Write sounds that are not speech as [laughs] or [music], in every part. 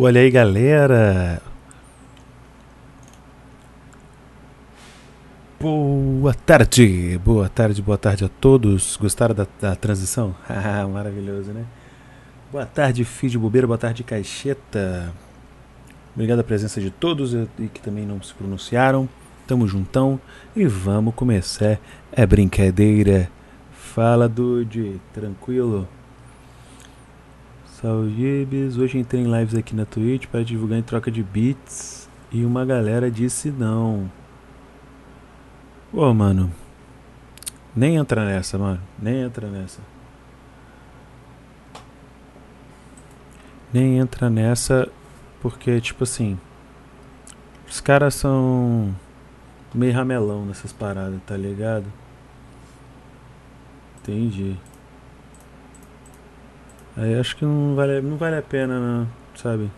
Olha aí, galera. Boa tarde, boa tarde, boa tarde a todos. Gostaram da, da transição? [laughs] Ah, maravilhoso, né? Boa tarde, filho de bobeira, boa tarde, caixeta. Obrigado pela presença de todos e que também não se pronunciaram. Tamo juntão e vamos começar. É brincadeira. Fala, Dude. Tranquilo? Salve, Hoje entrei em lives aqui na Twitch para divulgar em troca de beats e uma galera disse não. Ô, mano. Nem entra nessa, mano. Nem entra nessa. Nem entra nessa porque, tipo assim. Os caras são meio ramelão nessas paradas, tá ligado? Entendi. Aí acho que não vale, não vale a pena, não, sabe?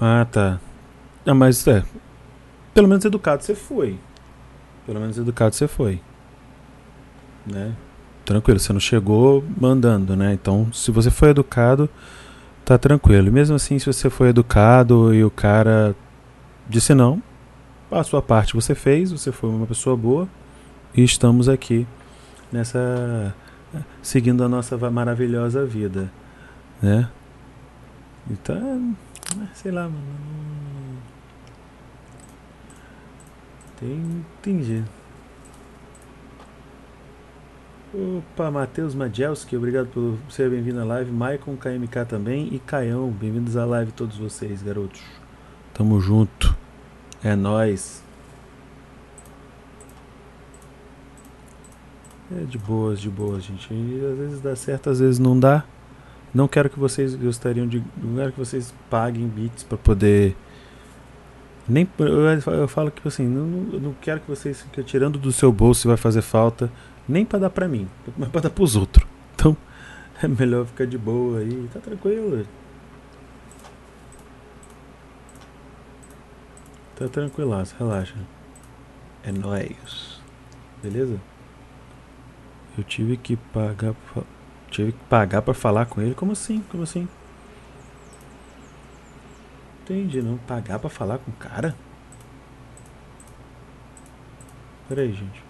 Ah, tá. Ah, mas é. Pelo menos educado você foi. Pelo menos educado você foi. Né? Tranquilo, você não chegou mandando, né? Então, se você foi educado, tá tranquilo. Mesmo assim, se você foi educado e o cara disse não, a sua parte você fez, você foi uma pessoa boa e estamos aqui nessa seguindo a nossa maravilhosa vida, né? Então, sei lá, mano. Tem, entendi. Opa, Matheus Majelski, obrigado por ser bem-vindo à live. Maicon KMK também e Caião, bem-vindos à live todos vocês, garotos. Tamo junto. É nós. É de boas, de boas, gente. E às vezes dá certo, às vezes não dá. Não quero que vocês gostariam de. Não quero que vocês paguem bits para poder. Nem, eu, eu falo que assim, não, não quero que vocês fiquem tirando do seu bolso se vai fazer falta nem para dar para mim, mas para dar para os outros. Então, [laughs] é melhor ficar de boa aí, tá tranquilo. Tá tranquilaço, relaxa. É nóis. Beleza? Eu tive que pagar tive que pagar para falar com ele. Como assim? Como assim? Entendi, não pagar para falar com o cara? Pera aí, gente.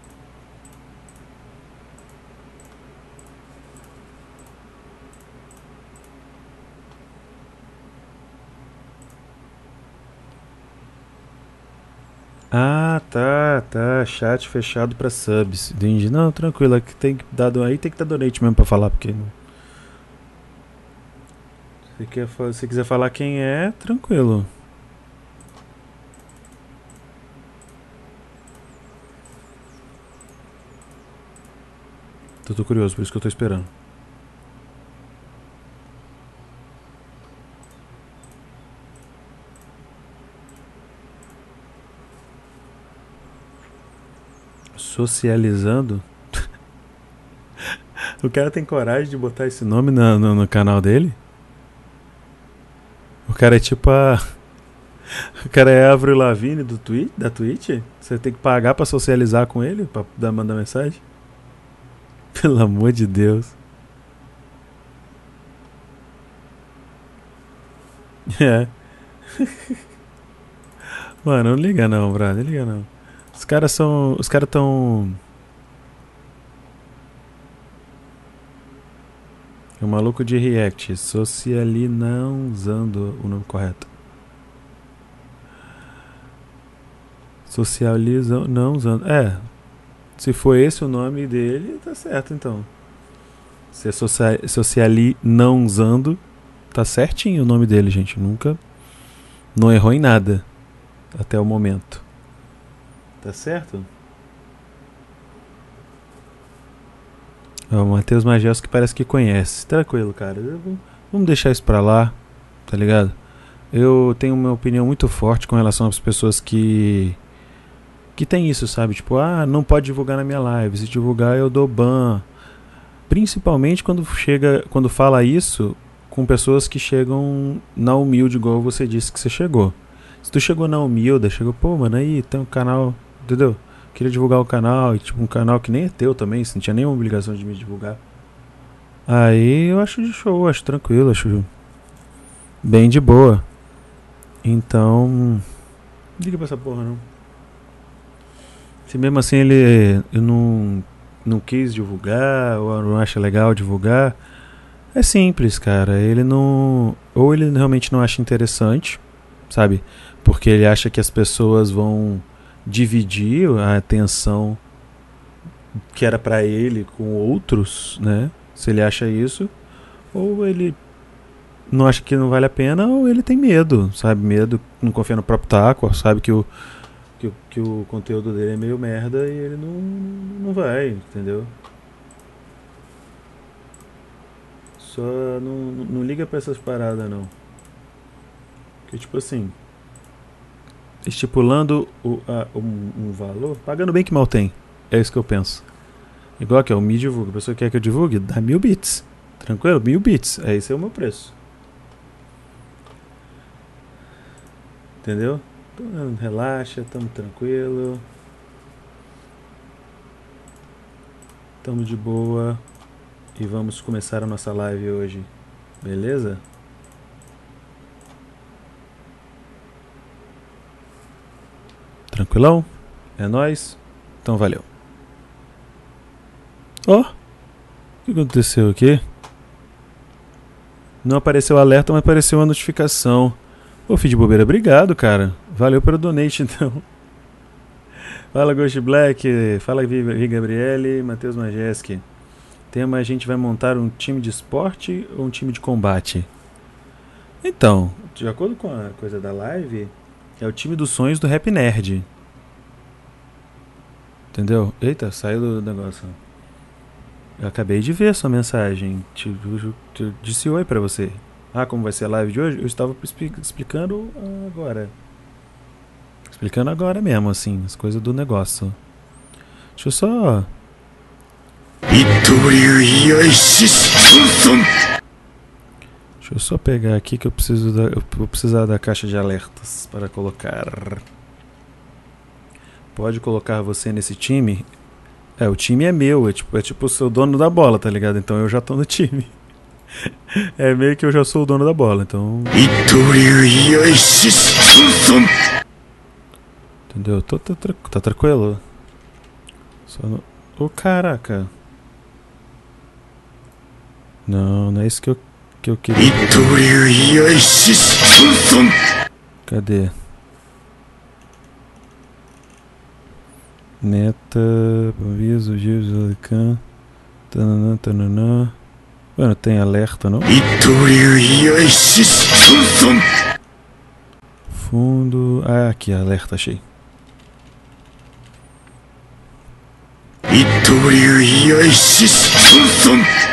Ah, tá, tá. Chat fechado pra subs. Entendi. Não, tranquilo. Aqui tem que dar aí tem que dar donate mesmo pra falar, porque. Se, quer, se quiser falar quem é, tranquilo. Tô, tô curioso, por isso que eu tô esperando. socializando. [laughs] o cara tem coragem de botar esse nome no, no, no, canal dele? Cara é tipo a. [laughs] O cara é Avril Lavigne do Twitch, da Twitch? Você tem que pagar para socializar com ele? Pra dar, mandar mensagem? [laughs] Pelo amor de Deus. [laughs] É. Mano, não liga não, brother. Não liga não. Os caras são. Os caras tão. É um maluco de React. Sociali não usando o nome correto. Socializa não usando. É. Se for esse o nome dele, tá certo então. Se é sociali não usando, tá certinho o nome dele, gente. Nunca. Não errou em nada. Até o momento. Tá certo? O Matheus Magelski parece que conhece. Tranquilo, cara. Vamos deixar isso pra lá, tá ligado? Eu tenho uma opinião muito forte com relação às pessoas que. que tem isso, sabe? Tipo, ah, não pode divulgar na minha live. Se divulgar, eu dou ban. Principalmente quando chega. Quando fala isso com pessoas que chegam na humilde, igual você disse que você chegou. Se tu chegou na humilda, chegou, pô, mano, aí tem um canal, entendeu? Queria divulgar o canal, e tipo, um canal que nem é teu também, você não tinha nenhuma obrigação de me divulgar. Aí eu acho de show, acho tranquilo, acho bem de boa. Então, liga pra essa porra não. Se mesmo assim ele eu não, não quis divulgar, ou não acha legal divulgar, é simples, cara. Ele não. Ou ele realmente não acha interessante, sabe? Porque ele acha que as pessoas vão dividir a atenção que era para ele com outros, né? Se ele acha isso, ou ele não acha que não vale a pena, ou ele tem medo, sabe? Medo, não confia no próprio taco, sabe que o, que, o, que o conteúdo dele é meio merda e ele não, não vai, entendeu? Só não, não liga pra essas paradas não. Que tipo assim. Estipulando o, a, um, um, valor, pagando bem que mal tem. É isso que eu penso. Igual que é o me divulga. A pessoa quer que eu divulgue, dá mil bits. Tranquilo? Mil bits. É esse é o meu preço. Entendeu? Então, relaxa, tamo tranquilo. Tamo de boa. E vamos começar a nossa live hoje. Beleza? Tranquilão? É nós. Então valeu. Oh, o que aconteceu aqui? Não apareceu alerta, mas apareceu uma notificação. Ô, Feed Bobeira, obrigado, cara. Valeu pelo donate, [laughs] então. Fala, Ghost Black. Fala, Vi Gabriele. Matheus Majeski. Tema: a gente vai montar um time de esporte ou um time de combate? Então, de acordo com a coisa da live, é o time dos sonhos do Rap Nerd. Entendeu? Eita, saiu do negócio. Eu acabei de ver sua mensagem. Te, te, disse oi pra você. Ah, como vai ser a live de hoje? Eu estava explicando agora. Explicando agora mesmo, assim, as coisas do negócio. Deixa eu só Deixa eu só pegar aqui que eu preciso da, eu vou precisar da caixa de alertas para colocar. Pode colocar você nesse time? É, o time é meu, é tipo, é tipo o seu dono da bola, tá ligado? Então eu já tô no time. [laughs] É meio que eu já sou o dono da bola, então. Entendeu? Tô, tô, tá tranquilo? Só no... Oh, caraca. Não, não é isso que eu, que eu queria. Cadê? Meta, aviso, Gilzalican. Tananã, tananã. Mano, tem alerta não? Fundo. Ah, aqui, alerta, achei. Pronto.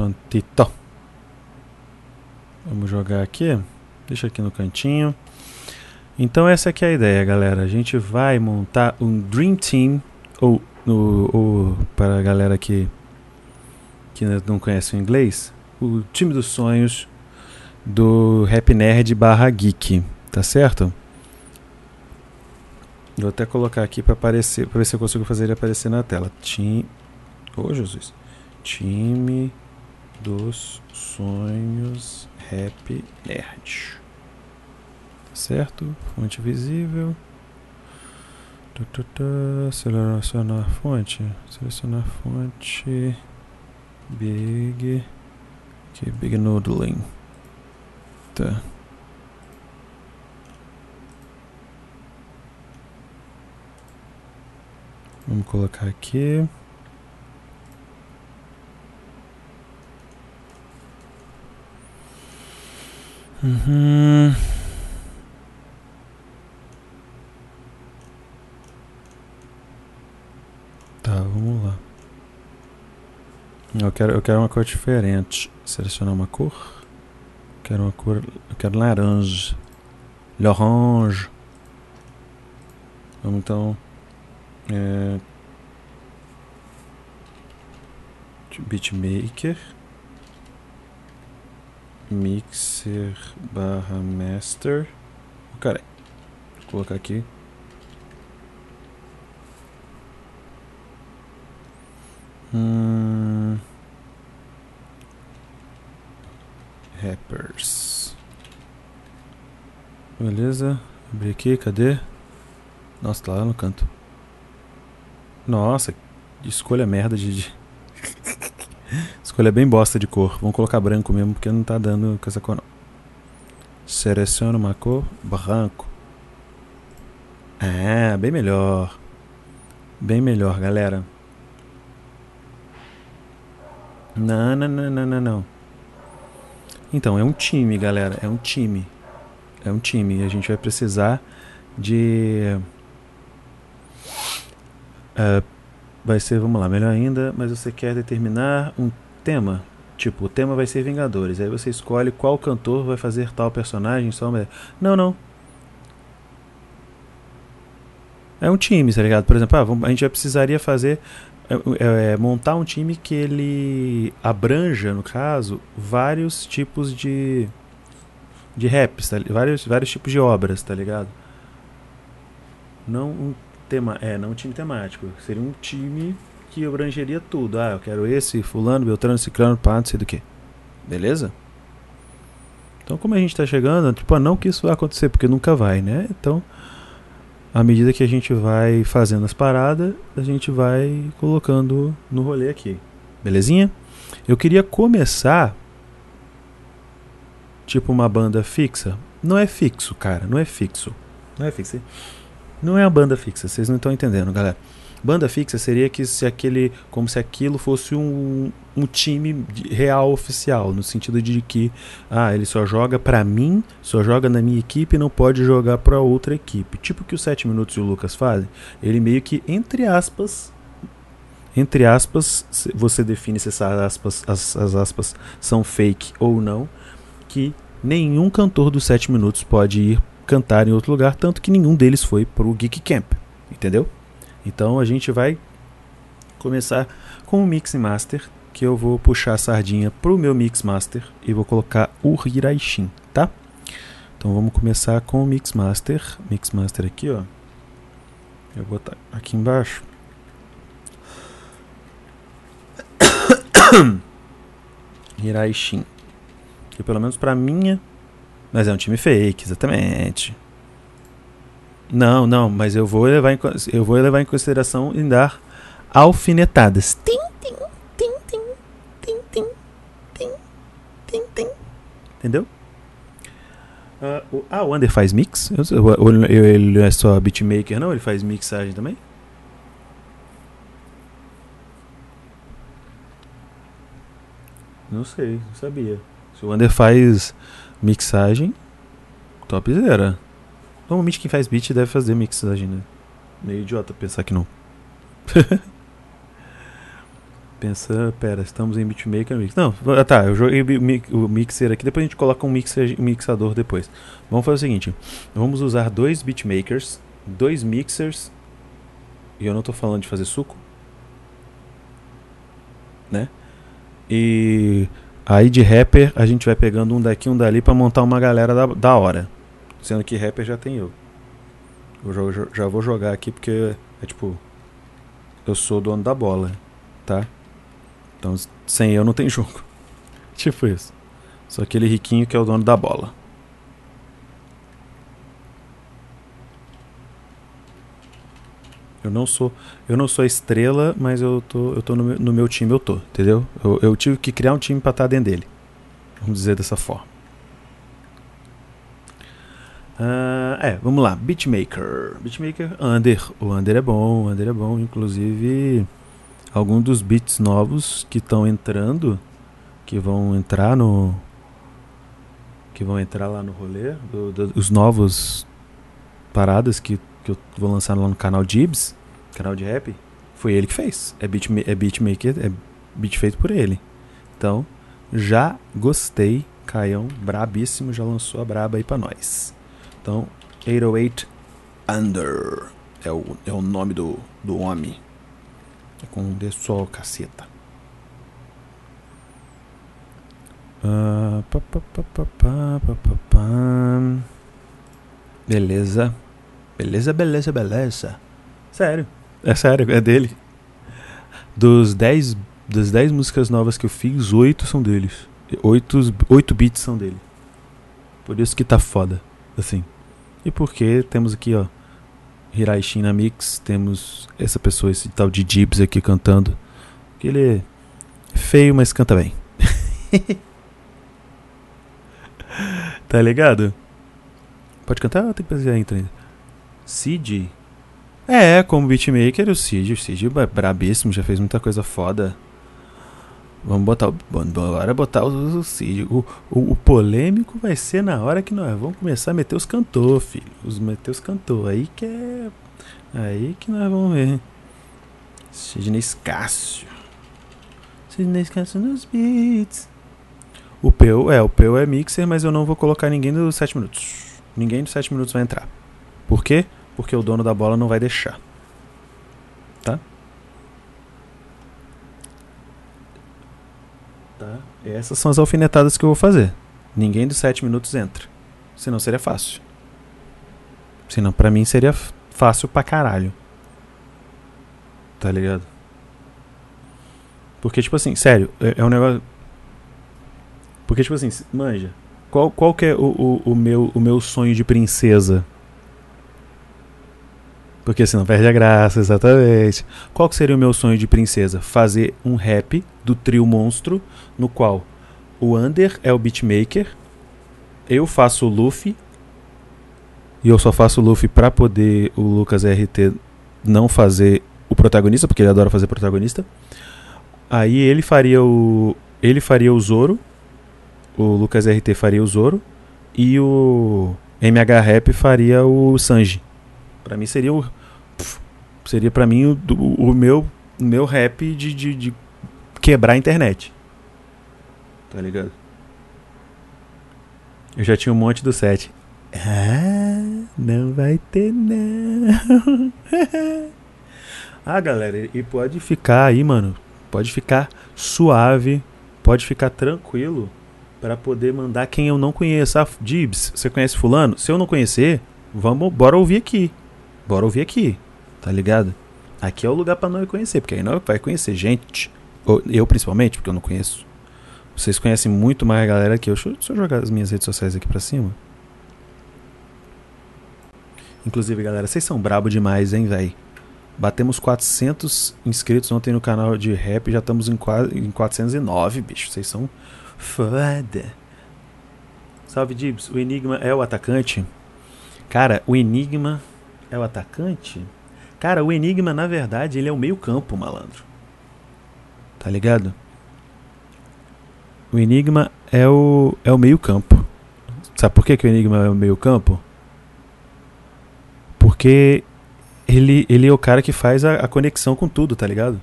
Prontito. Vamos jogar aqui. Deixa aqui no cantinho. Então essa aqui é a ideia, galera. A gente vai montar um Dream Team ou, ou, ou para a galera que que não conhece o inglês, o time dos sonhos do Rap Nerd barra Geek, tá certo? Vou até colocar aqui para aparecer, para ver se eu consigo fazer ele aparecer na tela. Time, oh Jesus, time dos sonhos Rap Nerd, tá certo? Fonte visível. Selecionar fonte, selecionar fonte, Big, aqui Big Noodling, tá. Vamos colocar aqui. Uhum. Tá, vamos lá. Eu quero, eu quero uma cor diferente. Selecionar uma cor. Quero uma cor. Eu quero laranja. L'orange. Vamos então. É, beatmaker Mixer barra master. Cara, vou colocar aqui. Hum. Beleza. Abri aqui, cadê? Nossa, tá lá no canto. Nossa, escolha merda de. [laughs] escolha bem bosta de cor. Vamos colocar branco mesmo, porque não tá dando com essa cor não. Uma cor branco. Ah, bem melhor. Bem melhor, galera. Não, não, não, não, não, não. Então, é um time, galera. É um time. É um time. A gente vai precisar de. Uh, vai ser, vamos lá, melhor ainda, mas você quer determinar um tema. Tipo, o tema vai ser Vingadores. Aí você escolhe qual cantor vai fazer tal personagem. Só uma... Não, não. É um time, tá ligado? Por exemplo, ah, a gente já precisaria fazer é, é, é, montar um time que ele abranja, no caso, vários tipos de de raps, tá, vários, vários tipos de obras, tá ligado? Não um tema, é, não um time temático, seria um time que abrangeria tudo. Ah, eu quero esse, fulano, beltrano, ciclano, não sei do que. Beleza? Então, como a gente tá chegando, tipo, ah, não que isso vai acontecer, porque nunca vai, né? Então, à medida que a gente vai fazendo as paradas, a gente vai colocando no rolê aqui. Belezinha? Eu queria começar tipo uma banda fixa. Não é fixo, cara, não é fixo. Não é fixo. Não é a banda fixa, vocês não estão entendendo, galera. Banda fixa seria que se aquele, como se aquilo fosse um, um time real oficial, no sentido de que ah, ele só joga para mim, só joga na minha equipe não pode jogar para outra equipe. Tipo que os 7 minutos e o Lucas fazem, ele meio que entre aspas entre aspas, você define se essas aspas, as, as aspas são fake ou não, que nenhum cantor dos 7 minutos pode ir cantar em outro lugar, tanto que nenhum deles foi pro Geek Camp, entendeu? Então a gente vai começar com o Mix Master, que eu vou puxar a sardinha pro meu Mix Master e vou colocar o Hiraishin, tá? Então vamos começar com o Mix Master. Mix Master aqui, ó. Eu vou botar aqui embaixo. [coughs] Hiraishin. Que pelo menos pra minha. Mas é um time fake, exatamente. Não, não, mas eu vou levar em, eu vou levar em consideração em dar alfinetadas. Tim, tim, tim, tim, tim, tim, tim, tim, tim. Entendeu? Uh, o, ah, o Under faz mix? Eu, ele não é só beatmaker, não? Ele faz mixagem também? Não sei, não sabia. Se o Under faz mixagem, topzera. Normalmente quem faz beat deve fazer mixagem, né? Meio idiota pensar que não. [laughs] Pensa, pera, estamos em beatmaker mix. Não, tá, eu joguei o mixer aqui, depois a gente coloca um, mixer, um mixador depois. Vamos fazer o seguinte: vamos usar dois beatmakers, dois mixers, e eu não tô falando de fazer suco, né? E aí de rapper a gente vai pegando um daqui, um dali para montar uma galera da, da hora. Sendo que rapper já tem eu. Eu já, já vou jogar aqui porque é tipo. Eu sou dono da bola, tá? Então sem eu não tem [laughs] jogo. tipo isso. Sou aquele riquinho que é o dono da bola. Eu não sou, eu não sou a estrela, mas eu tô, eu tô no, meu, no meu time, eu tô, entendeu? Eu, eu tive que criar um time para estar dentro dele. Vamos dizer dessa forma. Uh, é, vamos lá. Beatmaker. Beatmaker, Under. O Under é bom, o Under é bom. Inclusive, alguns dos beats novos que estão entrando, que vão entrar no. Que vão entrar lá no rolê. Do, do, os novos paradas que, que eu vou lançar lá no canal Jibs, canal de rap, foi ele que fez. É, beat, é beatmaker, é beat feito por ele. Então, já gostei. Caião, brabíssimo, já lançou a braba aí pra nós. Então, 808 Under é o, é o nome do, do homem. É com um D só, caceta. Uh, pá, pá, pá, beleza. Beleza, beleza, beleza. Sério. É sério, é dele. Dos 10 das 10 músicas novas que eu fiz, 8 são deles. 8, 8 beats são dele. Por isso que tá foda. Assim. E porque temos aqui, ó. Hirai Shin na mix. Temos essa pessoa, esse tal de Jibs aqui cantando. Que ele é feio, mas canta bem. [laughs] tá ligado? Pode cantar? Tem que fazer a intro ainda. Cid. É, como beatmaker, o Cid. O Cid é brabíssimo, já fez muita coisa foda. Vamos botar. Bora botar o, o Cid. O, o, o, polêmico vai ser na hora que nós vamos começar a meter os cantor, filho. Os meter os cantor. Aí que é. Aí que nós vamos ver. Sidney Cássio. Sidney Cássio nos beats. O Peu, é, o Peu é mixer, mas eu não vou colocar ninguém dos 7 minutos. Ninguém dos 7 minutos vai entrar. Por quê? Porque o dono da bola não vai deixar. Tá? Tá? Essas são as alfinetadas que eu vou fazer. Ninguém dos 7 minutos entra. Senão seria fácil. Senão pra mim seria fácil pra caralho. Tá ligado? Porque, tipo assim, sério, é, é um negócio. Porque, tipo assim, manja, qual, qual que é o, o, o, meu, o meu sonho de princesa? Porque senão perde a graça, exatamente. Qual seria o meu sonho de princesa? Fazer um rap do trio monstro, no qual o Under é o beatmaker, eu faço o Luffy, e eu só faço o Luffy pra poder o Lucas RT não fazer o protagonista, porque ele adora fazer protagonista. Aí ele faria o. Ele faria o Zoro, o Lucas RT faria o Zoro e o MH Rap faria o Sanji. Para mim seria o seria para mim o, o, meu o meu rap de, de, de quebrar a internet. Tá ligado? Eu já tinha um monte do set. Ah, não vai ter não. [laughs] ah, galera, e pode ficar aí, mano. Pode ficar suave, pode ficar tranquilo para poder mandar quem eu não conheço. Ah, Dibs, você conhece fulano? Se eu não conhecer, vamos, bora ouvir aqui. Bora ouvir aqui, tá ligado? Aqui é o lugar para nós conhecer, porque aí nós vai conhecer gente. Eu principalmente, porque eu não conheço. Vocês conhecem muito mais a galera que eu. Deixa, eu jogar as minhas redes sociais aqui pra cima. Inclusive, galera, vocês são brabo demais, hein, velho? Batemos 400 inscritos ontem no canal de rap, já estamos em, em 409, bicho. Vocês são Foda. Salve, Dibs. O Enigma é o atacante? Cara, o Enigma é o atacante? Cara, o Enigma, na verdade, ele é o meio campo, malandro. Tá ligado? O Enigma é o, é o meio campo. Sabe por que, que o Enigma é o meio campo? Porque ele, ele é o cara que faz a, a conexão com tudo, tá ligado?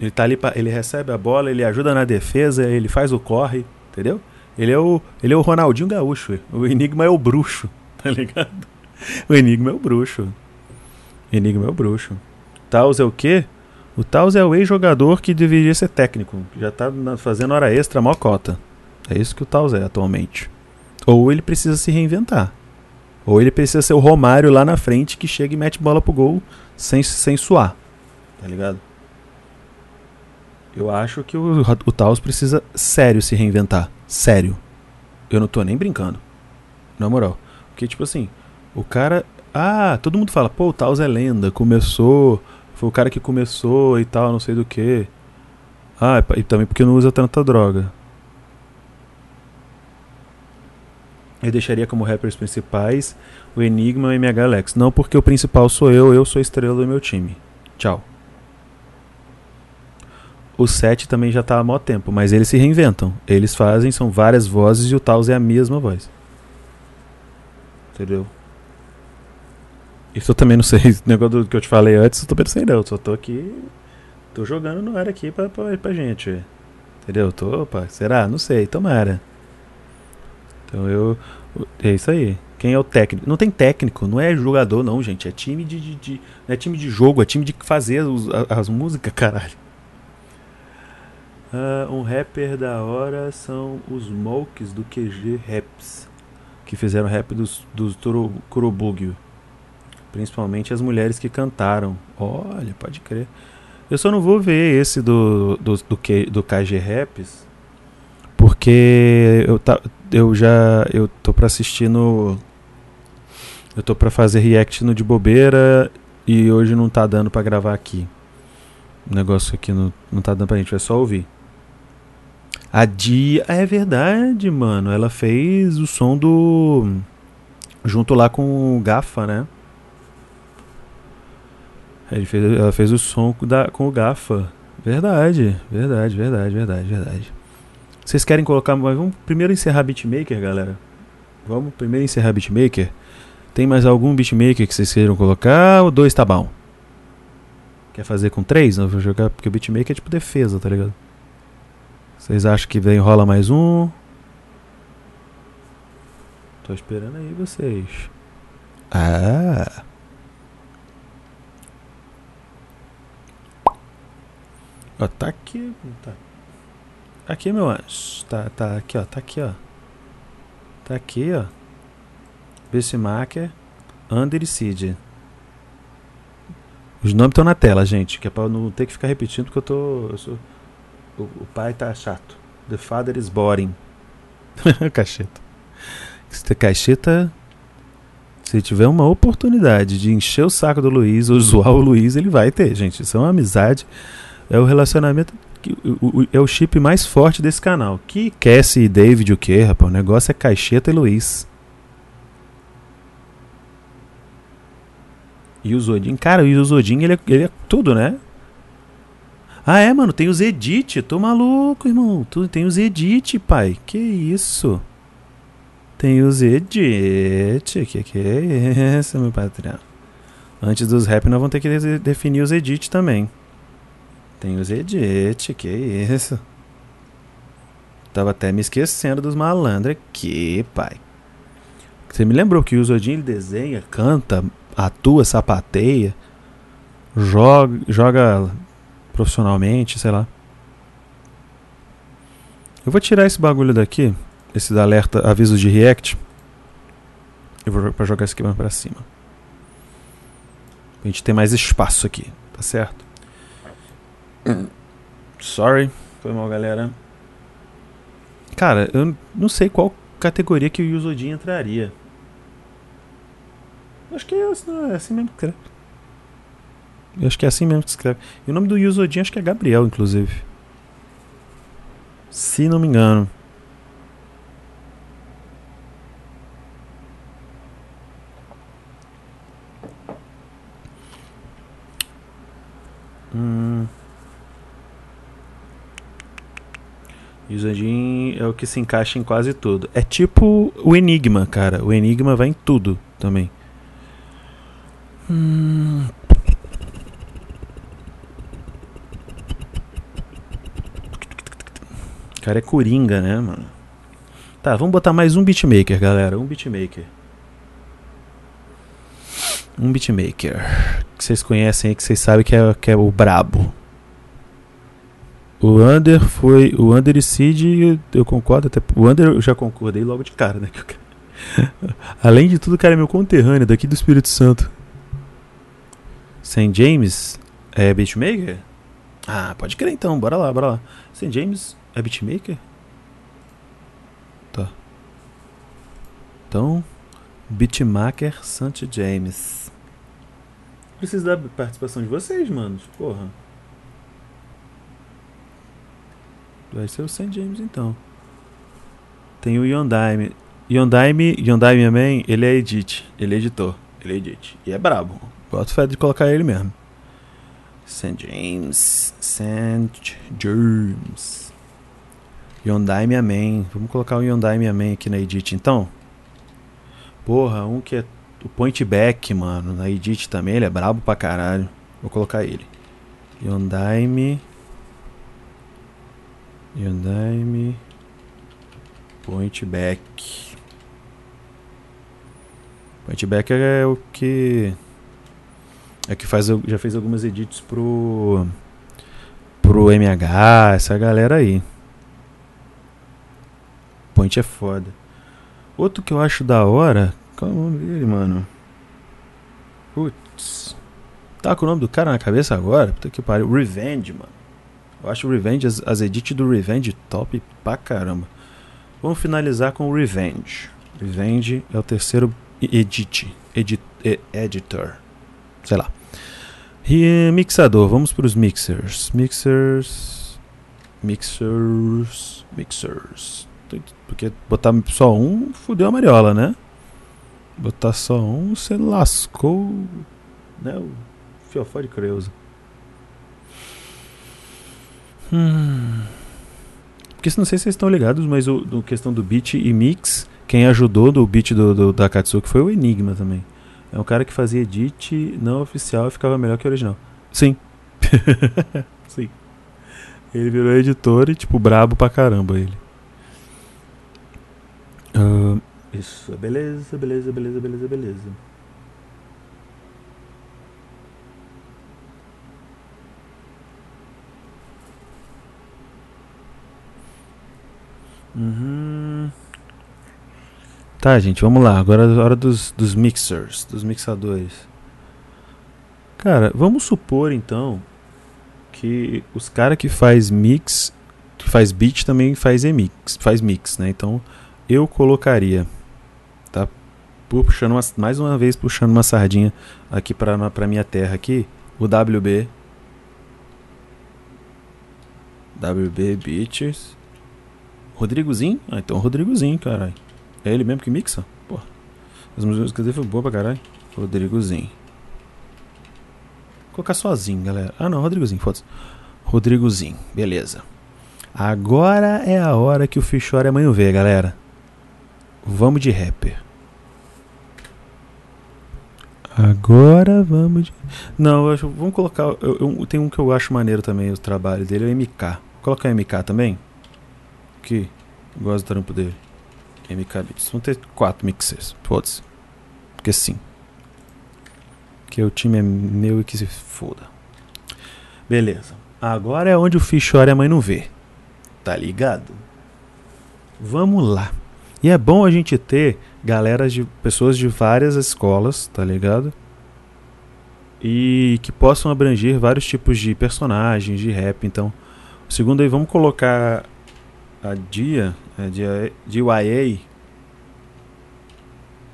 Ele tá ali, pra, ele recebe a bola, ele ajuda na defesa, ele faz o corre, entendeu? Ele é o, ele é o Ronaldinho Gaúcho. O Enigma é o bruxo, [laughs] tá ligado? O Enigma é o bruxo. Enigma é o bruxo. Taos é o quê? O Taos é o ex-jogador que deveria ser técnico. Já tá fazendo hora extra, mó cota. É isso que o Taos é atualmente. Ou ele precisa se reinventar. Ou ele precisa ser o Romário lá na frente que chega e mete bola pro gol sem, sem suar. Tá ligado? Eu acho que o, o Taos precisa sério se reinventar. Sério. Eu não tô nem brincando. Na moral. Porque, tipo assim, o cara. Ah, todo mundo fala, pô, o Taos é lenda, começou. Foi o cara que começou e tal, não sei do que. Ah, e também porque não usa tanta droga. Eu deixaria como rappers principais o Enigma e MH Alex. Não porque o principal sou eu, eu sou a estrela do meu time. Tchau. O 7 também já tá há mó tempo, mas eles se reinventam. Eles fazem, são várias vozes e o Taos é a mesma voz. Entendeu? Isso eu também não sei. [laughs] O negócio do que eu te falei antes, eu também não sei não. Só tô aqui. Tô jogando no ar aqui pra, pra, pra gente. Entendeu? Tô, opa, será? Não sei, tomara. Então eu. É isso aí. Quem é o técnico? Não tem técnico, não é jogador, não, gente. É time de. de, de não é time de jogo, é time de fazer as, as músicas, [laughs] caralho. Uh, um rapper da hora são os Mokes do QG Raps, que fizeram rap dos, dos Kurobugio. Principalmente as mulheres que cantaram. Olha, pode crer. Eu só não vou ver esse do, do, do, do KG Raps, porque eu, tá, eu já eu tô pra assistir no. Eu tô pra fazer react no de bobeira e hoje não tá dando pra gravar aqui. O negócio aqui não, não tá dando pra gente, vai só ouvir. A Dia. É verdade, mano. Ela fez o som do. Junto lá com o Gafa, né? Ele fez, ela fez o som da, com o Gafa. Verdade, verdade, verdade, verdade, verdade. Vocês querem colocar. Mas vamos primeiro encerrar Beatmaker, galera. Vamos primeiro encerrar Beatmaker. Tem mais algum beatmaker que vocês queiram colocar? Ou dois tá bom? Quer fazer com três? Não vou jogar porque o beatmaker é tipo defesa, tá ligado? Vocês acham que vem rola mais um? Tô esperando aí vocês. Ah. Ó, tá aqui. Tá. Aqui, meu anjo. Tá, tá aqui, ó. Tá aqui, ó. Tá aqui, ó. Bismarcker, Under e Seed. Os nomes estão na tela, gente. Que é pra não ter que ficar repetindo, porque eu tô. Eu sou, o, o pai tá chato. The father is boring. [laughs] cacheta. Se cacheta. Se tiver uma oportunidade de encher o saco do Luiz ou zoar o Luiz, ele vai ter, gente. Isso é uma amizade. É o relacionamento. Que, é o chip mais forte desse canal. Que Cassie e David o que, rapaz? O negócio é Caixeta e Luiz. E o Zodin, cara, o Zodin ele é, ele é tudo, né? Ah, é, mano, tem os edit. Tô maluco, irmão. Tem os edit, pai. Que isso? Tem os edit. Que que é isso, meu patrão? Antes dos rap, nós vamos ter que definir os edit também. Tem os edit. Que isso? Tava até me esquecendo dos malandros aqui, pai. Você me lembrou que o Zodin ele desenha, canta, atua, sapateia, joga, joga profissionalmente, sei lá. Eu vou tirar esse bagulho daqui, esse alerta, aviso de react. Eu vou jogar esse aqui mais pra cima. A gente tem mais espaço aqui, tá certo? Sorry, foi mal, galera. Cara, eu não sei qual categoria que o Yuzodin entraria. Acho que é, é assim mesmo que escreve. Eu acho que é assim mesmo que escreve. E o nome do Yuzodin acho que é Gabriel, inclusive. Se não me engano. Yuzodin é o que se encaixa em quase tudo. É tipo o Enigma, cara. O Enigma vai em tudo também. Hum. cara é coringa, né, mano? Tá, vamos botar mais um beatmaker, galera. Um beatmaker. Um beatmaker. Que vocês conhecem aí, que vocês sabem que é, que é o brabo. O Under foi. O Under e Cid, eu concordo até. O Under eu já concordei logo de cara, né? [laughs] Além de tudo, o cara é meu conterrâneo daqui do Espírito Santo. St. James é beatmaker? Ah, pode crer então, bora lá, bora lá. St. James é beatmaker? Tá. Então, beatmaker St. James. Preciso da participação de vocês, manos. Porra. Vai ser o St. James então. Tem o Yondaime. Yondaime, Yondaime Man, ele é edit. Ele é editor. Ele é edit. E é brabo. Boto fé de colocar ele mesmo. St. James. St. James. Hyundai Minha Man. Vamos colocar o Hyundai Minha Man aqui na Edit então. Porra, um que é o Point Back, mano. Na Edit também, ele é brabo pra caralho. Vou colocar ele. Hyundai Me. Hyundai Me. Point Back. Point Back é o que é que faz, já fez algumas edits pro pro MH, essa galera aí. Point é foda. Outro que eu acho da hora. Qual é mano? Putz. Tá com o nome do cara na cabeça agora? Puta que pariu. Revenge, mano. Eu acho o Revenge, as, as edits do Revenge top pra caramba. Vamos finalizar com o Revenge. Revenge é o terceiro edit. Edit, editor. Sei lá. E mixador, vamos para os mixers. Mixers. Mixers. Mixers. Porque botar só um fudeu a mariola, né? Botar só um, você lascou. Né? O fiofó de Creuza. Hum. Porque não sei se vocês estão ligados, mas o, questão do beat e mix, quem ajudou do beat do, do, da Katsuki foi o Enigma também. É um cara que fazia edit não oficial e ficava melhor que o original. Sim. [laughs] Sim. Ele virou editor e, tipo, brabo pra caramba ele. Uh, isso, beleza, beleza, beleza, beleza, beleza. Uhum. Tá, gente, vamos lá. Agora é a hora dos, dos mixers, dos mixadores. Cara, vamos supor então que os caras que faz mix, que faz beat também faz mix, faz mix, né? Então eu colocaria, tá? Puxando uma, mais uma vez puxando uma sardinha aqui para para minha terra aqui, o WB WB Beats Rodrigozinho? Ah, então Rodrigozinho, caralho. É ele mesmo que mixa? Pô. As músicas dele foi boa pra caralho. Rodrigozinho. Vou colocar sozinho, galera. Ah, não, Rodrigozinho, foda-se. Rodrigozinho, beleza. Agora é a hora que o Fichora amanhã vê, galera. Vamos de rapper. Agora vamos de. Não, acho, vamos colocar. Eu, eu, tem um que eu acho maneiro também, o trabalho dele, é o MK. Colocar o MK também? Que gosto do trampo dele. MK Beats. Vão ter quatro mixers. Foda-se. Porque sim. Porque o time é meu e que se foda. Beleza. Agora é onde o fish chora e a mãe não vê. Tá ligado? Vamos lá. E é bom a gente ter galera de pessoas de várias escolas, tá ligado? E que possam abranger vários tipos de personagens, de rap. Então, segundo aí, vamos colocar a Dia, a Dia, DYA,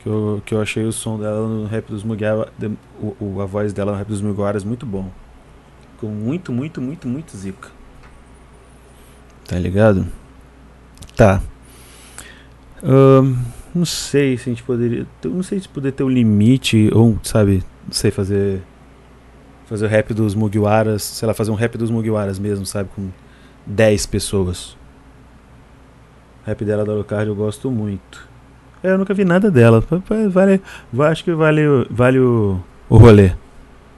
que eu, que eu achei o som dela no rap dos Mugiwara, o, a voz dela no rap dos Mugiwaras muito bom. Ficou muito, muito, muito, muito zica. Tá ligado? Tá. Não sei se a gente poderia. Não sei se poder ter um limite, ou, sabe, não sei, fazer. Fazer o rap dos Mugiwaras, sei lá, fazer um rap dos Mugiwaras mesmo, sabe, com 10 pessoas. Rap dela da Alucard eu gosto muito. É, eu nunca vi nada dela. Vale, acho que vale, vale o, o rolê.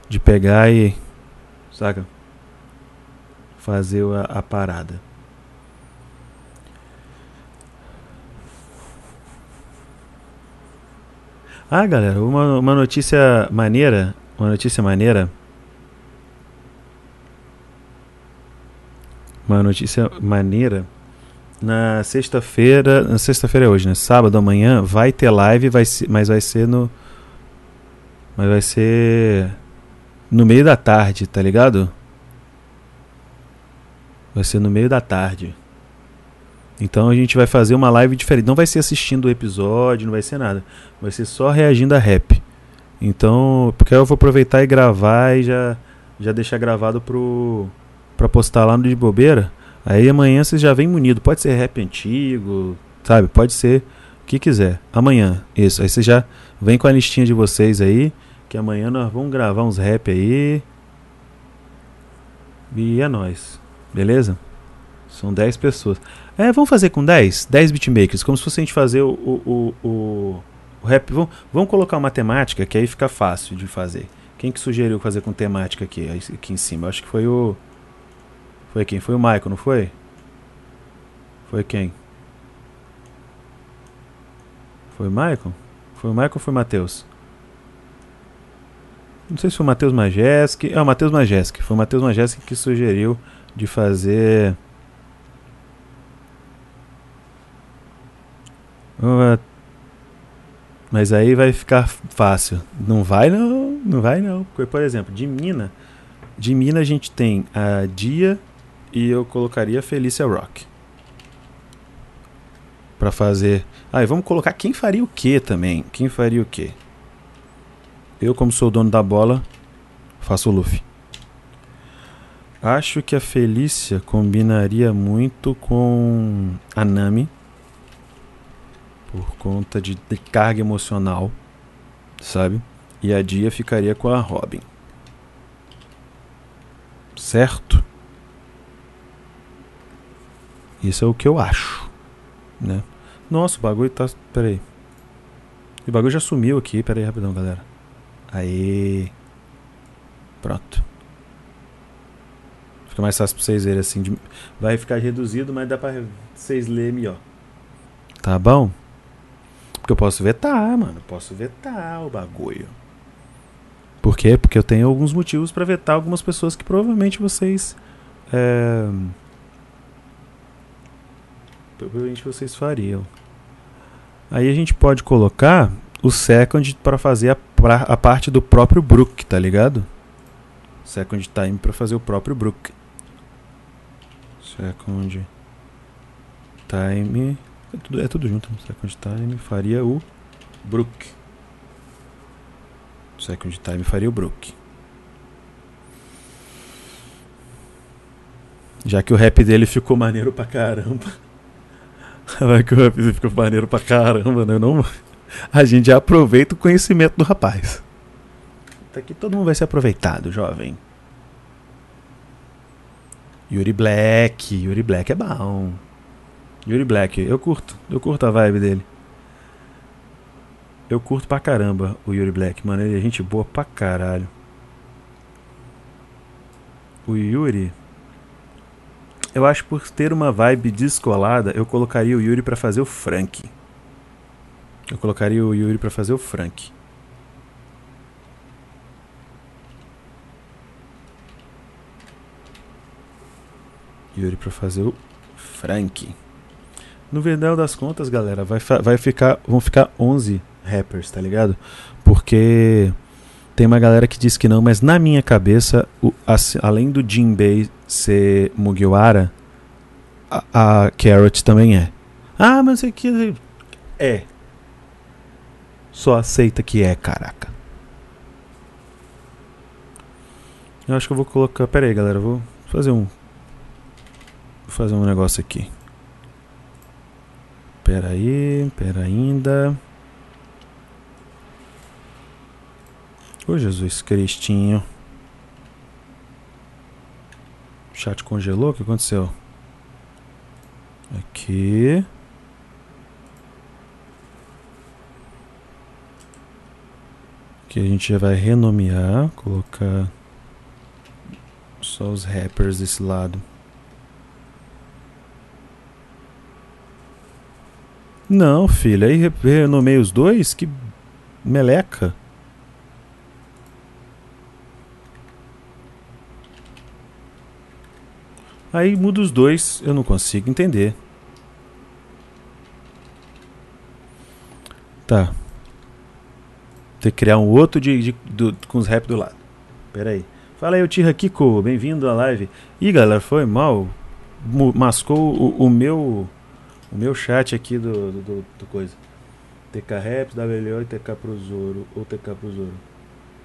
De pegar e. Saca? Fazer a, a parada. Ah, galera, uma, uma notícia maneira. Uma notícia maneira. Uma notícia maneira na sexta-feira, na sexta-feira é hoje, né? Sábado amanhã vai ter live, vai ser, mas vai ser no mas vai ser no meio da tarde, tá ligado? Vai ser no meio da tarde. Então a gente vai fazer uma live diferente. Não vai ser assistindo o episódio, não vai ser nada. Vai ser só reagindo a rap. Então, porque eu vou aproveitar e gravar e já já deixar gravado pro para postar lá no de bobeira. Aí amanhã você já vem munido. Pode ser rap antigo, sabe? Pode ser o que quiser. Amanhã, isso. Aí você já vem com a listinha de vocês aí. Que amanhã nós vamos gravar uns rap aí. E é nóis. Beleza? São 10 pessoas. É, vamos fazer com 10? 10 beatmakers. Como se fosse a gente fazer o, o, o, o rap. Vamos, vamos colocar uma temática que aí fica fácil de fazer. Quem que sugeriu fazer com temática aqui, aqui em cima? Eu acho que foi o. Foi quem? Foi o Michael, não foi? Foi quem? Foi o Michael? Foi o Michael ou foi o Matheus? Não sei se foi o Matheus Majeski. É o Matheus Majeski. Foi o Matheus Majeski que sugeriu de fazer. Mas aí vai ficar fácil. Não vai não, não vai não. Porque, por exemplo, de mina, de mina a gente tem a Dia e eu colocaria a Felícia Rock. Pra fazer. Ah, e vamos colocar quem faria o que também? Quem faria o que? Eu, como sou o dono da bola, faço o Luffy. Acho que a Felícia combinaria muito com a Nami. Por conta de, de carga emocional, sabe? E a Dia ficaria com a Robin. Certo? Isso é o que eu acho, né? Nossa, o bagulho tá. Pera aí. O bagulho já sumiu aqui. Pera aí, rapidão, galera. Aí. Pronto. Fica mais fácil pra vocês verem assim. De... Vai ficar reduzido, mas dá pra vocês lerem melhor. Tá bom? Porque eu posso vetar, mano. Posso vetar o bagulho. Por quê? Porque eu tenho alguns motivos para vetar algumas pessoas que provavelmente vocês. É... Provavelmente vocês fariam. Aí a gente pode colocar o second para fazer a, pra, a parte do próprio Brook, tá ligado? Second time para fazer o próprio Brook. Second time. É tudo, é tudo junto. Second time faria o Brook. Second time faria o Brook. Já que o rap dele ficou maneiro pra caramba. [laughs] Dele ficou maneiro pra caramba, né? Não, a gente já aproveita o conhecimento do rapaz. Aqui todo mundo vai ser aproveitado, jovem. Yuri Black, Yuri Black é bom. Yuri Black, eu curto, eu curto a vibe dele. Eu curto pra caramba o Yuri Black, mano. Ele é gente boa pra caralho. O Yuri. Eu acho por ter uma vibe descolada, eu colocaria o Yuri para fazer o Frank. Eu colocaria o Yuri para fazer o Frank. Yuri para fazer o Frank. No final das contas, galera, vai, vai ficar, vão ficar 11 rappers, tá ligado? Porque tem uma galera que diz que não, mas na minha cabeça, o, além do Jinbei ser Mugiwara, a, a Carrot também é. Ah, mas é que. É. Só aceita que é, caraca. Eu acho que eu vou colocar. Pera aí, galera. Vou fazer um. Vou fazer um negócio aqui. Pera aí, pera ainda. Ô Jesus Cristinho. O chat congelou? O que aconteceu? Aqui. Aqui a gente já vai renomear, colocar só os rappers desse lado. Não, filho, aí renomei os dois? Que meleca. Aí muda os dois, eu não consigo entender. Tá. Tem que criar um outro de, de do, com os rap do lado. Pera aí. Fala aí, o Tira Kiko, bem-vindo à live. Ih, galera, foi mal. Mascou o, o, meu o meu chat aqui do, do, do coisa. TK Raps, WLO e TK pro Zoro. Ou TK pro Zoro.